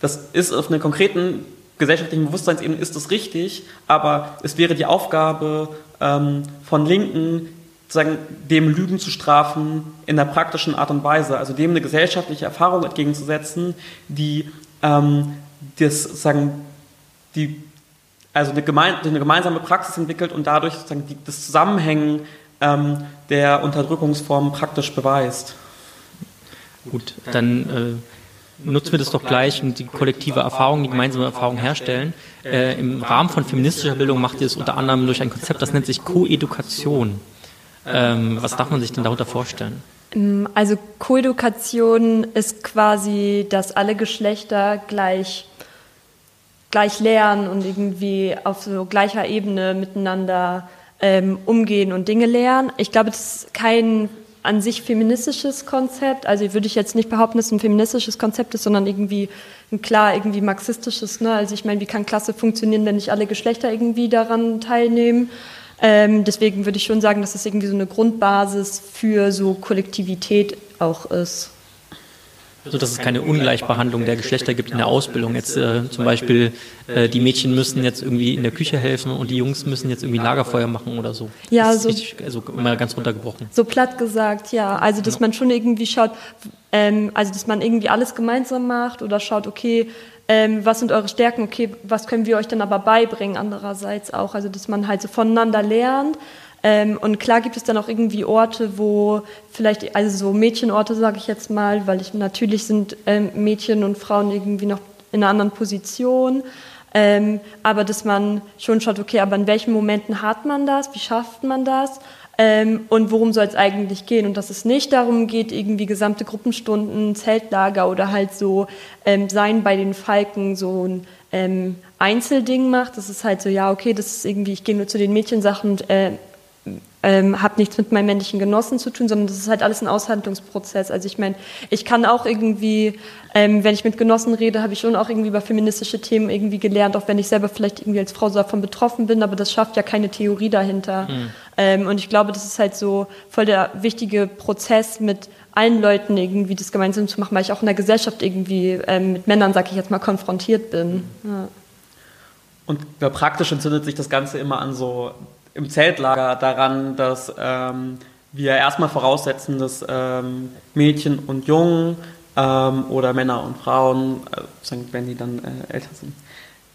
das ist auf einer konkreten gesellschaftlichen Bewusstseinsebene ist das richtig, aber es wäre die Aufgabe ähm, von Linken, sozusagen dem Lügen zu strafen in der praktischen Art und Weise, also dem eine gesellschaftliche Erfahrung entgegenzusetzen, die ähm, das sozusagen die also eine, gemein, eine, gemeinsame Praxis entwickelt und dadurch sozusagen die, das Zusammenhängen ähm, der Unterdrückungsformen praktisch beweist. Gut, dann äh, nutzen wir das doch gleich und die kollektive Erfahrung, die gemeinsame Erfahrung herstellen. Äh, Im Rahmen von feministischer Bildung macht ihr es unter anderem durch ein Konzept, das nennt sich Koedukation. Ähm, was darf man sich denn darunter vorstellen? Ähm, also Koedukation ist quasi, dass alle Geschlechter gleich, gleich lernen und irgendwie auf so gleicher Ebene miteinander ähm, umgehen und Dinge lernen. Ich glaube, das ist kein an sich feministisches Konzept. Also würde ich jetzt nicht behaupten, dass es ein feministisches Konzept ist, sondern irgendwie ein klar irgendwie marxistisches. Ne? Also ich meine, wie kann Klasse funktionieren, wenn nicht alle Geschlechter irgendwie daran teilnehmen? Ähm, deswegen würde ich schon sagen, dass es irgendwie so eine Grundbasis für so Kollektivität auch ist so dass es keine Ungleichbehandlung der Geschlechter gibt in der Ausbildung. Jetzt äh, zum Beispiel äh, die Mädchen müssen jetzt irgendwie in der Küche helfen und die Jungs müssen jetzt irgendwie Lagerfeuer machen oder so. Ja, so richtig, also mal ganz runtergebrochen. So platt gesagt, ja. Also dass man schon irgendwie schaut, ähm, also dass man irgendwie alles gemeinsam macht oder schaut, okay, ähm, was sind eure Stärken, okay, was können wir euch dann aber beibringen andererseits auch. Also dass man halt so voneinander lernt ähm, und klar gibt es dann auch irgendwie Orte, wo vielleicht, also so Mädchenorte, sage ich jetzt mal, weil ich natürlich sind ähm, Mädchen und Frauen irgendwie noch in einer anderen Position. Ähm, aber dass man schon schaut, okay, aber in welchen Momenten hat man das, wie schafft man das ähm, und worum soll es eigentlich gehen? Und dass es nicht darum geht, irgendwie gesamte Gruppenstunden, Zeltlager oder halt so ähm, sein bei den Falken so ein ähm, Einzelding macht. Das ist halt so, ja, okay, das ist irgendwie, ich gehe nur zu den Mädchensachen und äh, ähm, hat nichts mit meinen männlichen Genossen zu tun, sondern das ist halt alles ein Aushandlungsprozess. Also ich meine, ich kann auch irgendwie, ähm, wenn ich mit Genossen rede, habe ich schon auch irgendwie über feministische Themen irgendwie gelernt, auch wenn ich selber vielleicht irgendwie als Frau so davon betroffen bin, aber das schafft ja keine Theorie dahinter. Mhm. Ähm, und ich glaube, das ist halt so voll der wichtige Prozess mit allen Leuten irgendwie das gemeinsam zu machen, weil ich auch in der Gesellschaft irgendwie ähm, mit Männern, sag ich jetzt mal, konfrontiert bin. Ja. Und praktisch entzündet sich das Ganze immer an so im Zeltlager daran, dass ähm, wir erstmal voraussetzen, dass ähm, Mädchen und Jungen ähm, oder Männer und Frauen, äh, wenn die dann äh, älter sind,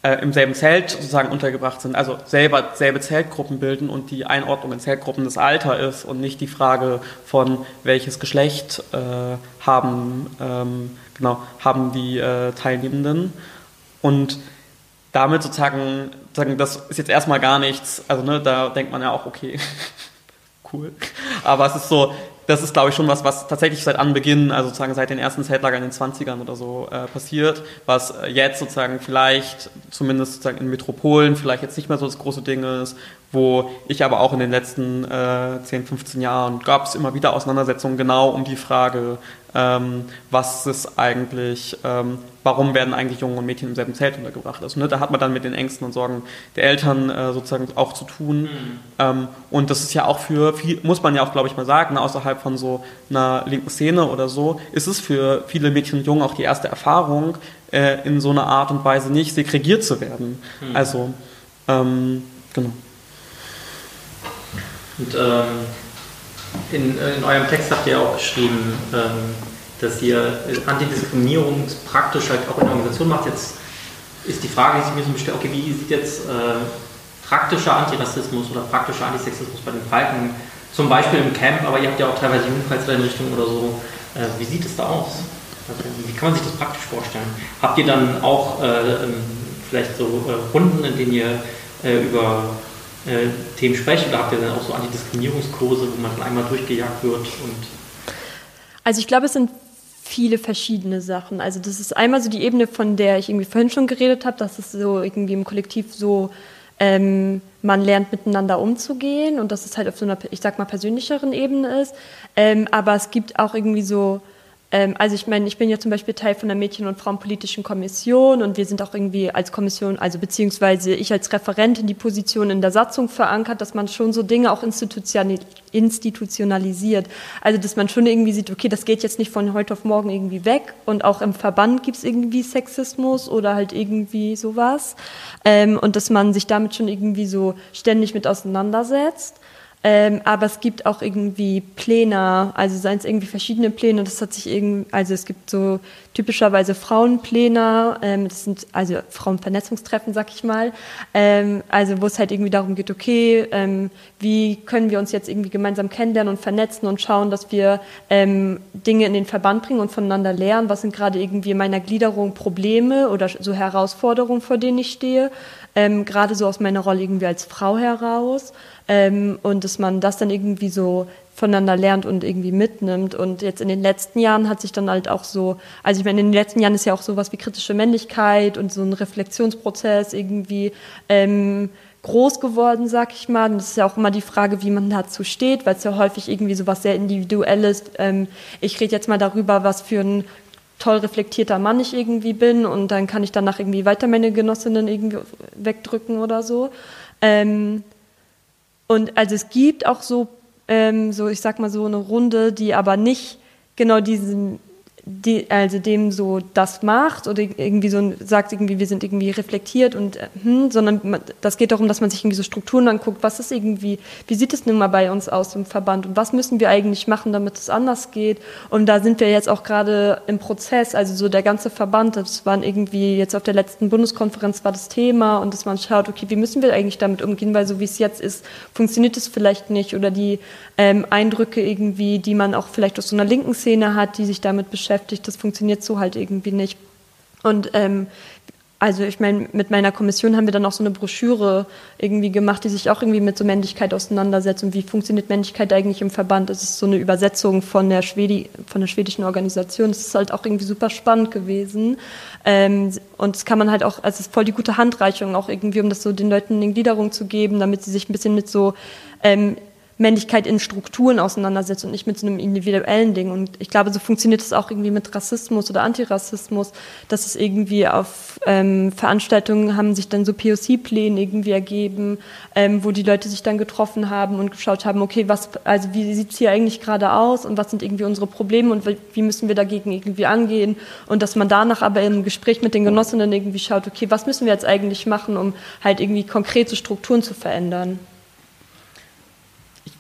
äh, im selben Zelt sozusagen untergebracht sind, also selber selbe Zeltgruppen bilden und die Einordnung in Zeltgruppen das Alter ist und nicht die Frage von welches Geschlecht äh, haben, ähm, genau, haben die äh, Teilnehmenden. Und damit sozusagen, sozusagen, das ist jetzt erstmal gar nichts, also ne, da denkt man ja auch, okay, cool. Aber es ist so, das ist, glaube ich, schon was, was tatsächlich seit Anbeginn, also sozusagen seit den ersten Zeltlagern in den 20ern oder so äh, passiert, was jetzt sozusagen vielleicht, zumindest sozusagen in Metropolen, vielleicht jetzt nicht mehr so das große Ding ist, wo ich aber auch in den letzten äh, 10, 15 Jahren gab es immer wieder Auseinandersetzungen genau um die Frage, ähm, was ist eigentlich, ähm, warum werden eigentlich Jungen und Mädchen im selben Zelt untergebracht? Also ne, da hat man dann mit den Ängsten und Sorgen der Eltern äh, sozusagen auch zu tun. Mhm. Ähm, und das ist ja auch für, viel, muss man ja auch, glaube ich, mal sagen, außerhalb von so einer linken Szene oder so, ist es für viele Mädchen und Jungen auch die erste Erfahrung, äh, in so einer Art und Weise nicht segregiert zu werden. Mhm. Also, ähm, genau. Und ähm, in, in eurem Text habt ihr auch geschrieben, ähm, dass ihr Antidiskriminierung praktisch halt auch in der Organisation macht. Jetzt ist die Frage, die sich mir so bestellt, okay, wie sieht jetzt äh, praktischer Antirassismus oder praktischer Antisexismus bei den Falken, zum Beispiel im Camp, aber ihr habt ja auch teilweise Jugendfreizeiteinrichtungen oder so. Äh, wie sieht es da aus? Also, wie kann man sich das praktisch vorstellen? Habt ihr dann auch äh, ähm, vielleicht so äh, Runden, in denen ihr äh, über äh, Themen sprechen oder habt ihr dann auch so Antidiskriminierungskurse, wo man dann einmal durchgejagt wird? Und also ich glaube, es sind viele verschiedene Sachen. Also das ist einmal so die Ebene, von der ich irgendwie vorhin schon geredet habe, dass es so irgendwie im Kollektiv so ähm, man lernt miteinander umzugehen und dass es halt auf so einer, ich sag mal, persönlicheren Ebene ist. Ähm, aber es gibt auch irgendwie so also ich meine, ich bin ja zum Beispiel Teil von der Mädchen- und Frauenpolitischen Kommission und wir sind auch irgendwie als Kommission, also beziehungsweise ich als Referentin die Position in der Satzung verankert, dass man schon so Dinge auch institutionalisiert. Also dass man schon irgendwie sieht, okay, das geht jetzt nicht von heute auf morgen irgendwie weg und auch im Verband gibt es irgendwie Sexismus oder halt irgendwie sowas ähm, und dass man sich damit schon irgendwie so ständig mit auseinandersetzt. Ähm, aber es gibt auch irgendwie Pläne, also seien es irgendwie verschiedene Pläne. Das hat sich irgendwie, also es gibt so typischerweise Frauenpläne, ähm, das sind also Frauenvernetzungstreffen, sag ich mal. Ähm, also wo es halt irgendwie darum geht, okay, ähm, wie können wir uns jetzt irgendwie gemeinsam kennenlernen und vernetzen und schauen, dass wir ähm, Dinge in den Verband bringen und voneinander lernen. Was sind gerade irgendwie in meiner Gliederung Probleme oder so Herausforderungen, vor denen ich stehe? Ähm, gerade so aus meiner Rolle irgendwie als Frau heraus ähm, und dass man das dann irgendwie so voneinander lernt und irgendwie mitnimmt. Und jetzt in den letzten Jahren hat sich dann halt auch so, also ich meine, in den letzten Jahren ist ja auch sowas wie kritische Männlichkeit und so ein Reflexionsprozess irgendwie ähm, groß geworden, sag ich mal. Und das ist ja auch immer die Frage, wie man dazu steht, weil es ja häufig irgendwie sowas sehr Individuelles. Ähm, ich rede jetzt mal darüber, was für ein toll reflektierter Mann ich irgendwie bin und dann kann ich danach irgendwie weiter meine Genossinnen irgendwie wegdrücken oder so. Ähm, und also es gibt auch so, ähm, so ich sag mal so eine Runde, die aber nicht genau diesen die, also dem so das macht oder irgendwie so sagt irgendwie wir sind irgendwie reflektiert und äh, hm, sondern man, das geht darum, dass man sich irgendwie so Strukturen anguckt, was ist irgendwie, wie sieht es nun mal bei uns aus im Verband und was müssen wir eigentlich machen, damit es anders geht? Und da sind wir jetzt auch gerade im Prozess, also so der ganze Verband, das waren irgendwie jetzt auf der letzten Bundeskonferenz war das Thema und dass man schaut, okay, wie müssen wir eigentlich damit umgehen, weil so wie es jetzt ist, funktioniert es vielleicht nicht oder die ähm, Eindrücke irgendwie, die man auch vielleicht aus so einer linken Szene hat, die sich damit beschäftigt beschäftigt. Das funktioniert so halt irgendwie nicht. Und ähm, also ich meine, mit meiner Kommission haben wir dann auch so eine Broschüre irgendwie gemacht, die sich auch irgendwie mit so Männlichkeit auseinandersetzt und wie funktioniert Männlichkeit eigentlich im Verband. Das ist so eine Übersetzung von der, Schwedi von der schwedischen Organisation. Das ist halt auch irgendwie super spannend gewesen. Ähm, und das kann man halt auch, also es ist voll die gute Handreichung auch irgendwie, um das so den Leuten in Gliederung zu geben, damit sie sich ein bisschen mit so ähm, Männlichkeit in Strukturen auseinandersetzt und nicht mit so einem individuellen Ding. Und ich glaube, so funktioniert es auch irgendwie mit Rassismus oder Antirassismus, dass es irgendwie auf ähm, Veranstaltungen haben sich dann so POC-Pläne irgendwie ergeben, ähm, wo die Leute sich dann getroffen haben und geschaut haben, okay, was, also wie sieht es hier eigentlich gerade aus und was sind irgendwie unsere Probleme und wie müssen wir dagegen irgendwie angehen und dass man danach aber im Gespräch mit den Genossinnen irgendwie schaut, okay, was müssen wir jetzt eigentlich machen, um halt irgendwie konkrete Strukturen zu verändern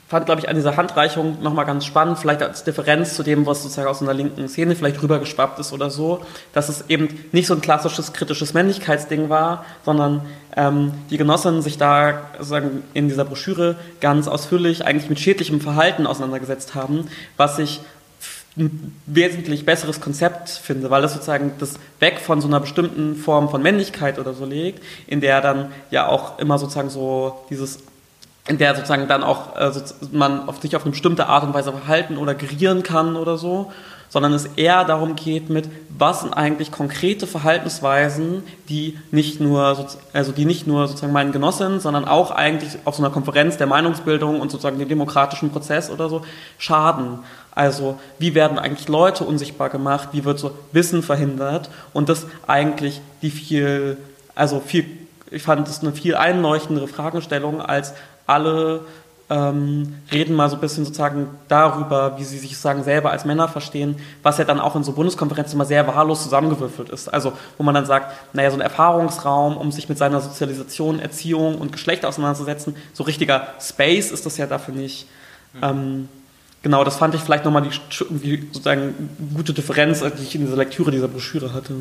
fand, glaube ich, an dieser Handreichung nochmal ganz spannend, vielleicht als Differenz zu dem, was sozusagen aus einer linken Szene vielleicht rübergeschwappt ist oder so, dass es eben nicht so ein klassisches kritisches Männlichkeitsding war, sondern ähm, die Genossinnen sich da sozusagen in dieser Broschüre ganz ausführlich eigentlich mit schädlichem Verhalten auseinandergesetzt haben, was ich ein wesentlich besseres Konzept finde, weil es sozusagen das weg von so einer bestimmten Form von Männlichkeit oder so legt, in der dann ja auch immer sozusagen so dieses in der sozusagen dann auch äh, man auf sich auf eine bestimmte Art und Weise verhalten oder gerieren kann oder so, sondern es eher darum geht mit, was sind eigentlich konkrete Verhaltensweisen, die nicht nur, also die nicht nur sozusagen meinen Genossinnen, sondern auch eigentlich auf so einer Konferenz der Meinungsbildung und sozusagen dem demokratischen Prozess oder so schaden. Also wie werden eigentlich Leute unsichtbar gemacht, wie wird so Wissen verhindert und das eigentlich die viel, also viel, ich fand das eine viel einleuchtendere Fragestellung als alle ähm, reden mal so ein bisschen sozusagen darüber, wie sie sich sozusagen selber als Männer verstehen, was ja dann auch in so Bundeskonferenzen immer sehr wahllos zusammengewürfelt ist. Also wo man dann sagt, naja, so ein Erfahrungsraum, um sich mit seiner Sozialisation, Erziehung und Geschlecht auseinanderzusetzen, so richtiger Space ist das ja dafür nicht. Mhm. Ähm, genau, das fand ich vielleicht nochmal die sozusagen gute Differenz, die ich in dieser Lektüre dieser Broschüre hatte.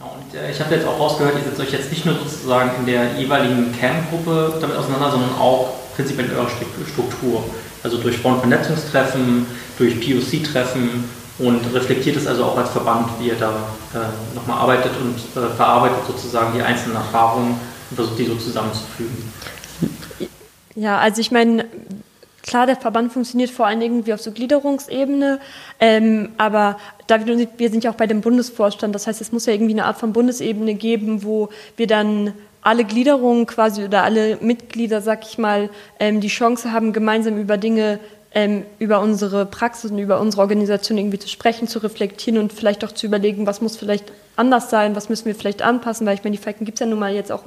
Und äh, ich habe jetzt auch rausgehört, ihr setzt euch jetzt nicht nur sozusagen in der jeweiligen Camp-Gruppe damit auseinander, sondern auch prinzipiell in eurer Struktur. Also durch Frauenvernetzungstreffen, durch POC-Treffen und reflektiert es also auch als Verband, wie ihr da äh, nochmal arbeitet und äh, verarbeitet sozusagen die einzelnen Erfahrungen und versucht die so zusammenzufügen. Ja, also ich meine, Klar, der Verband funktioniert vor allen Dingen wie auf so Gliederungsebene, ähm, aber David und wir sind ja auch bei dem Bundesvorstand. Das heißt, es muss ja irgendwie eine Art von Bundesebene geben, wo wir dann alle Gliederungen quasi oder alle Mitglieder, sag ich mal, ähm, die Chance haben, gemeinsam über Dinge ähm, über unsere Praxis und über unsere Organisation irgendwie zu sprechen, zu reflektieren und vielleicht auch zu überlegen, was muss vielleicht anders sein, was müssen wir vielleicht anpassen, weil ich meine, die Falken gibt es ja nun mal jetzt auch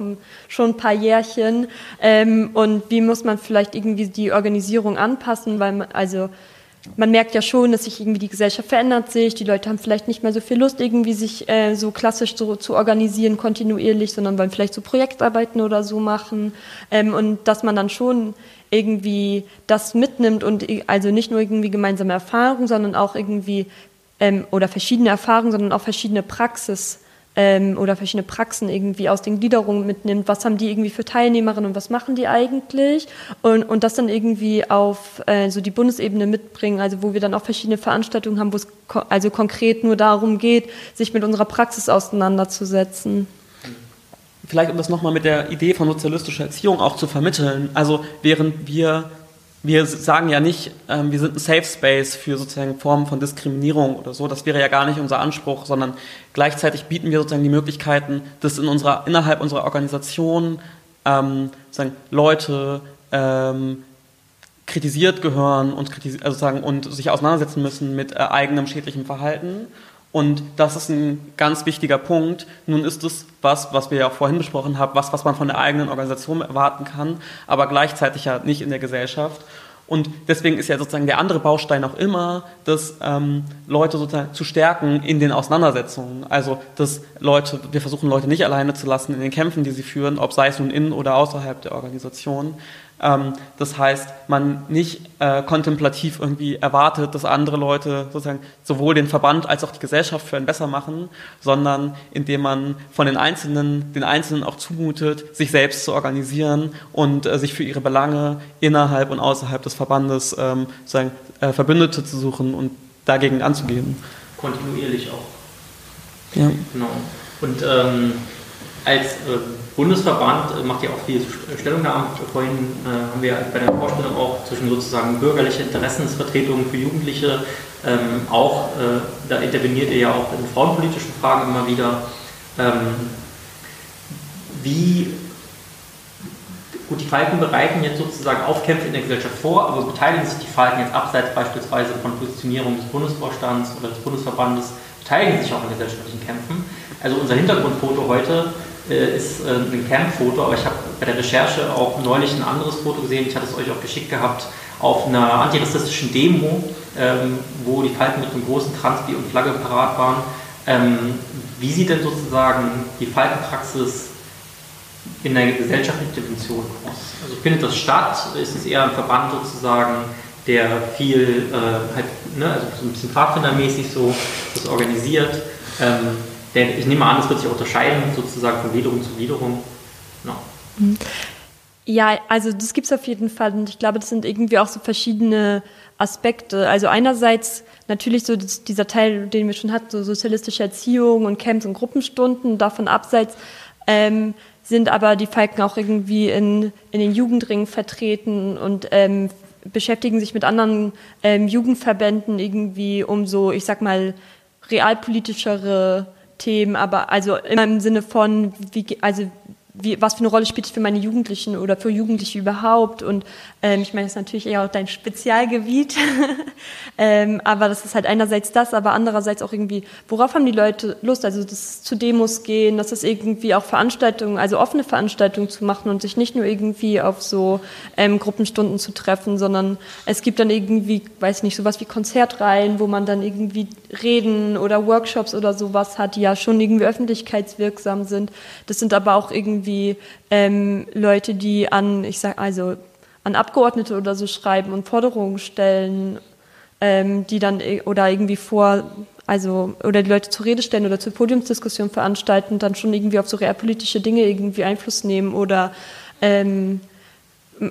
schon ein paar Jährchen ähm, und wie muss man vielleicht irgendwie die Organisierung anpassen, weil man, also man merkt ja schon, dass sich irgendwie die Gesellschaft verändert sich, die Leute haben vielleicht nicht mehr so viel Lust, irgendwie sich äh, so klassisch so zu organisieren, kontinuierlich, sondern wollen vielleicht so Projektarbeiten oder so machen ähm, und dass man dann schon irgendwie das mitnimmt und also nicht nur irgendwie gemeinsame Erfahrungen, sondern auch irgendwie ähm, oder verschiedene Erfahrungen, sondern auch verschiedene Praxis ähm, oder verschiedene Praxen irgendwie aus den Gliederungen mitnimmt. Was haben die irgendwie für Teilnehmerinnen und was machen die eigentlich? Und, und das dann irgendwie auf äh, so die Bundesebene mitbringen, also wo wir dann auch verschiedene Veranstaltungen haben, wo es ko also konkret nur darum geht, sich mit unserer Praxis auseinanderzusetzen vielleicht um das nochmal mit der Idee von sozialistischer Erziehung auch zu vermitteln, also während wir, wir sagen ja nicht, ähm, wir sind ein Safe Space für sozusagen Formen von Diskriminierung oder so, das wäre ja gar nicht unser Anspruch, sondern gleichzeitig bieten wir sozusagen die Möglichkeiten, dass in unserer, innerhalb unserer Organisation ähm, sozusagen Leute ähm, kritisiert gehören und, kritis also sagen, und sich auseinandersetzen müssen mit äh, eigenem schädlichem Verhalten und das ist ein ganz wichtiger Punkt. Nun ist es was, was wir ja auch vorhin besprochen haben, was, was man von der eigenen Organisation erwarten kann, aber gleichzeitig ja nicht in der Gesellschaft. Und deswegen ist ja sozusagen der andere Baustein auch immer, dass ähm, Leute sozusagen zu stärken in den Auseinandersetzungen. Also, dass Leute, wir versuchen Leute nicht alleine zu lassen in den Kämpfen, die sie führen, ob sei es nun in oder außerhalb der Organisation, das heißt, man nicht äh, kontemplativ irgendwie erwartet, dass andere Leute sozusagen sowohl den Verband als auch die Gesellschaft für einen besser machen, sondern indem man von den Einzelnen, den Einzelnen auch zumutet, sich selbst zu organisieren und äh, sich für ihre Belange innerhalb und außerhalb des Verbandes ähm, sozusagen äh, Verbündete zu suchen und dagegen anzugehen. Kontinuierlich auch. Ja. Genau. Und ähm, als äh, Bundesverband macht ja auch viel Stellungnahme. Vorhin äh, haben wir bei der Vorstellung auch zwischen sozusagen bürgerliche Interessensvertretungen für Jugendliche ähm, auch, äh, da interveniert ihr ja auch in frauenpolitischen Fragen immer wieder. Ähm, wie Gut, die Falken bereiten jetzt sozusagen Aufkämpfe in der Gesellschaft vor, aber beteiligen sich die Falken jetzt abseits beispielsweise von Positionierung des Bundesvorstands oder des Bundesverbandes, beteiligen sich auch an gesellschaftlichen Kämpfen. Also unser Hintergrundfoto heute ist äh, ein Campfoto, aber ich habe bei der Recherche auch neulich ein anderes Foto gesehen, ich hatte es euch auch geschickt gehabt, auf einer antirassistischen Demo, ähm, wo die Falken mit einem großen Transpi und Flagge parat waren. Ähm, wie sieht denn sozusagen die Falkenpraxis in der gesellschaftlichen Dimension aus? Also findet das statt? Ist es eher ein Verband sozusagen, der viel, äh, halt, ne, also so ein bisschen Pfadfindermäßig so das organisiert? Ähm, denn ich nehme an, es wird sich unterscheiden, sozusagen von Gliederung zu Gliederung. No. Mhm. Ja, also das gibt es auf jeden Fall und ich glaube, das sind irgendwie auch so verschiedene Aspekte. Also einerseits natürlich so dieser Teil, den wir schon hatten, so sozialistische Erziehung und Camps und Gruppenstunden, davon abseits ähm, sind aber die Falken auch irgendwie in, in den Jugendringen vertreten und ähm, beschäftigen sich mit anderen ähm, Jugendverbänden irgendwie um so, ich sag mal, realpolitischere Themen, aber also immer im Sinne von, wie, also wie, was für eine Rolle spielt es für meine Jugendlichen oder für Jugendliche überhaupt? Und ähm, ich meine, das ist natürlich eher auch dein Spezialgebiet, ähm, aber das ist halt einerseits das, aber andererseits auch irgendwie, worauf haben die Leute Lust? Also das zu Demos gehen, das ist irgendwie auch Veranstaltungen, also offene Veranstaltungen zu machen und sich nicht nur irgendwie auf so ähm, Gruppenstunden zu treffen, sondern es gibt dann irgendwie, weiß nicht, sowas wie Konzertreihen, wo man dann irgendwie Reden oder Workshops oder sowas hat, die ja schon irgendwie öffentlichkeitswirksam sind. Das sind aber auch irgendwie irgendwie ähm, Leute, die an, ich sag also an Abgeordnete oder so schreiben und Forderungen stellen, ähm, die dann oder irgendwie vor, also oder die Leute zur Rede stellen oder zur Podiumsdiskussion veranstalten dann schon irgendwie auf so realpolitische Dinge irgendwie Einfluss nehmen oder ähm,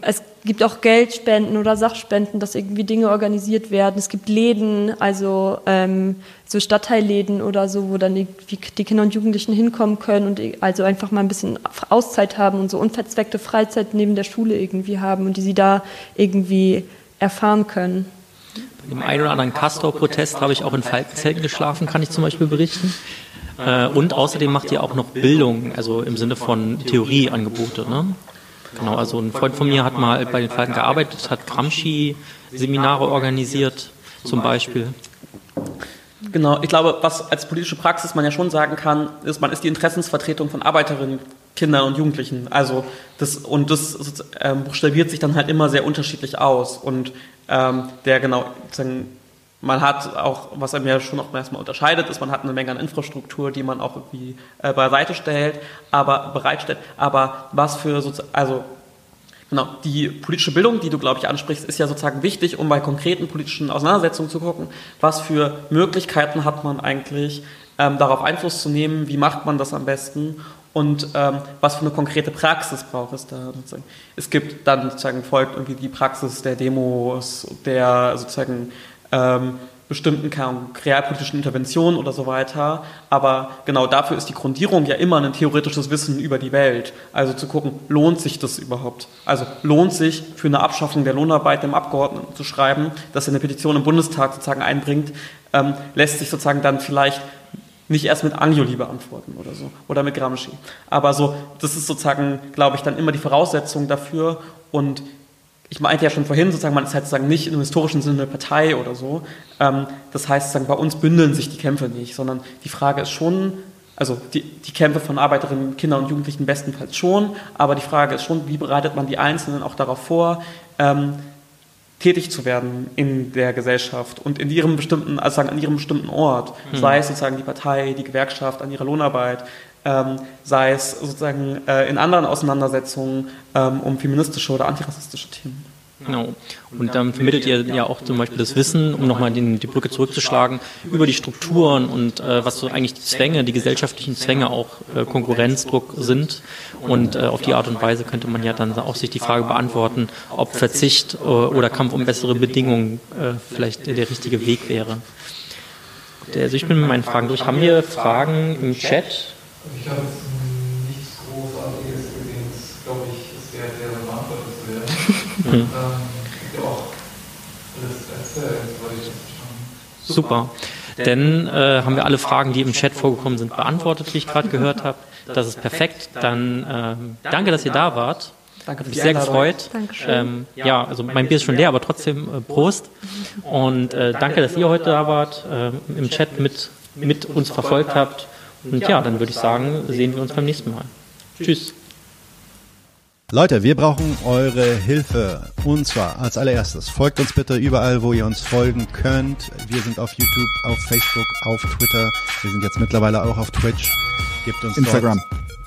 es gibt auch Geldspenden oder Sachspenden, dass irgendwie Dinge organisiert werden. Es gibt Läden, also ähm, so Stadtteilläden oder so, wo dann die, die, Kinder und Jugendlichen hinkommen können und also einfach mal ein bisschen Auszeit haben und so unverzweckte Freizeit neben der Schule irgendwie haben und die sie da irgendwie erfahren können. Bei dem einen oder anderen Castor-Protest habe ich auch in Falkenzelten geschlafen, kann ich zum Beispiel berichten. Äh, und außerdem macht ihr auch noch Bildung, also im Sinne von Theorieangebote. Ne? Genau, also ein Freund von mir hat mal bei den Falken gearbeitet, hat Gramsci-Seminare organisiert, zum Beispiel. Genau, ich glaube, was als politische Praxis man ja schon sagen kann, ist, man ist die Interessensvertretung von Arbeiterinnen, Kindern und Jugendlichen. Also das und das ähm, buchstabiert sich dann halt immer sehr unterschiedlich aus. Und ähm, der genau, man hat auch, was einem ja schon auch erstmal unterscheidet, ist, man hat eine Menge an Infrastruktur, die man auch irgendwie äh, beiseite stellt, aber bereitstellt. Aber was für sozusagen, also genau, die politische Bildung, die du, glaube ich, ansprichst, ist ja sozusagen wichtig, um bei konkreten politischen Auseinandersetzungen zu gucken, was für Möglichkeiten hat man eigentlich, ähm, darauf Einfluss zu nehmen, wie macht man das am besten und ähm, was für eine konkrete Praxis braucht es da sozusagen. Es gibt dann sozusagen folgt irgendwie die Praxis der Demos, der sozusagen ähm, bestimmten realpolitischen Interventionen oder so weiter. Aber genau dafür ist die Grundierung ja immer ein theoretisches Wissen über die Welt. Also zu gucken, lohnt sich das überhaupt? Also lohnt sich für eine Abschaffung der Lohnarbeit dem Abgeordneten zu schreiben, dass er eine Petition im Bundestag sozusagen einbringt, ähm, lässt sich sozusagen dann vielleicht nicht erst mit Angioli beantworten oder so oder mit Gramsci. Aber so, das ist sozusagen, glaube ich, dann immer die Voraussetzung dafür und ich meinte ja schon vorhin, sozusagen, man ist halt sozusagen nicht im historischen Sinne eine Partei oder so. Ähm, das heißt, sozusagen, bei uns bündeln sich die Kämpfe nicht, sondern die Frage ist schon, also die, die Kämpfe von Arbeiterinnen, Kindern und Jugendlichen bestenfalls schon, aber die Frage ist schon, wie bereitet man die Einzelnen auch darauf vor, ähm, tätig zu werden in der Gesellschaft und in ihrem bestimmten, also sagen, an ihrem bestimmten Ort, mhm. sei es sozusagen die Partei, die Gewerkschaft, an ihrer Lohnarbeit, ähm, sei es sozusagen äh, in anderen Auseinandersetzungen ähm, um feministische oder antirassistische Themen. Genau. Und dann vermittelt ihr ja auch zum Beispiel das Wissen, um nochmal die Brücke zurückzuschlagen, über die Strukturen und äh, was so eigentlich die Zwänge, die gesellschaftlichen Zwänge auch äh, Konkurrenzdruck sind. Und äh, auf die Art und Weise könnte man ja dann auch sich die Frage beantworten, ob Verzicht äh, oder Kampf um bessere Bedingungen äh, vielleicht der richtige Weg wäre. Also ich bin mit meinen Fragen durch. Haben wir Fragen im Chat? Ich habe jetzt nichts Großartiges gesehen, das glaube ich, ist wert, der beantwortet zu werden. Mhm. Ähm, ja auch alles erzählt, soweit ich das verstanden Super. Denn äh, haben wir alle Fragen, die im Chat vorgekommen sind, beantwortet, wie ich gerade gehört habe. Das ist perfekt. Dann äh, danke, dass ihr da wart. Danke für Mich sehr gefreut. Dankeschön. Ähm, ja, also mein Bier ist schon leer, aber trotzdem äh, Prost. Und äh, danke, dass ihr heute da wart, äh, im Chat mit, mit uns verfolgt habt. Und ja, dann würde ich sagen, sehen wir uns beim nächsten Mal. Tschüss. Leute, wir brauchen eure Hilfe. Und zwar als allererstes, folgt uns bitte überall, wo ihr uns folgen könnt. Wir sind auf YouTube, auf Facebook, auf Twitter. Wir sind jetzt mittlerweile auch auf Twitch. Gebt uns Instagram. Dort,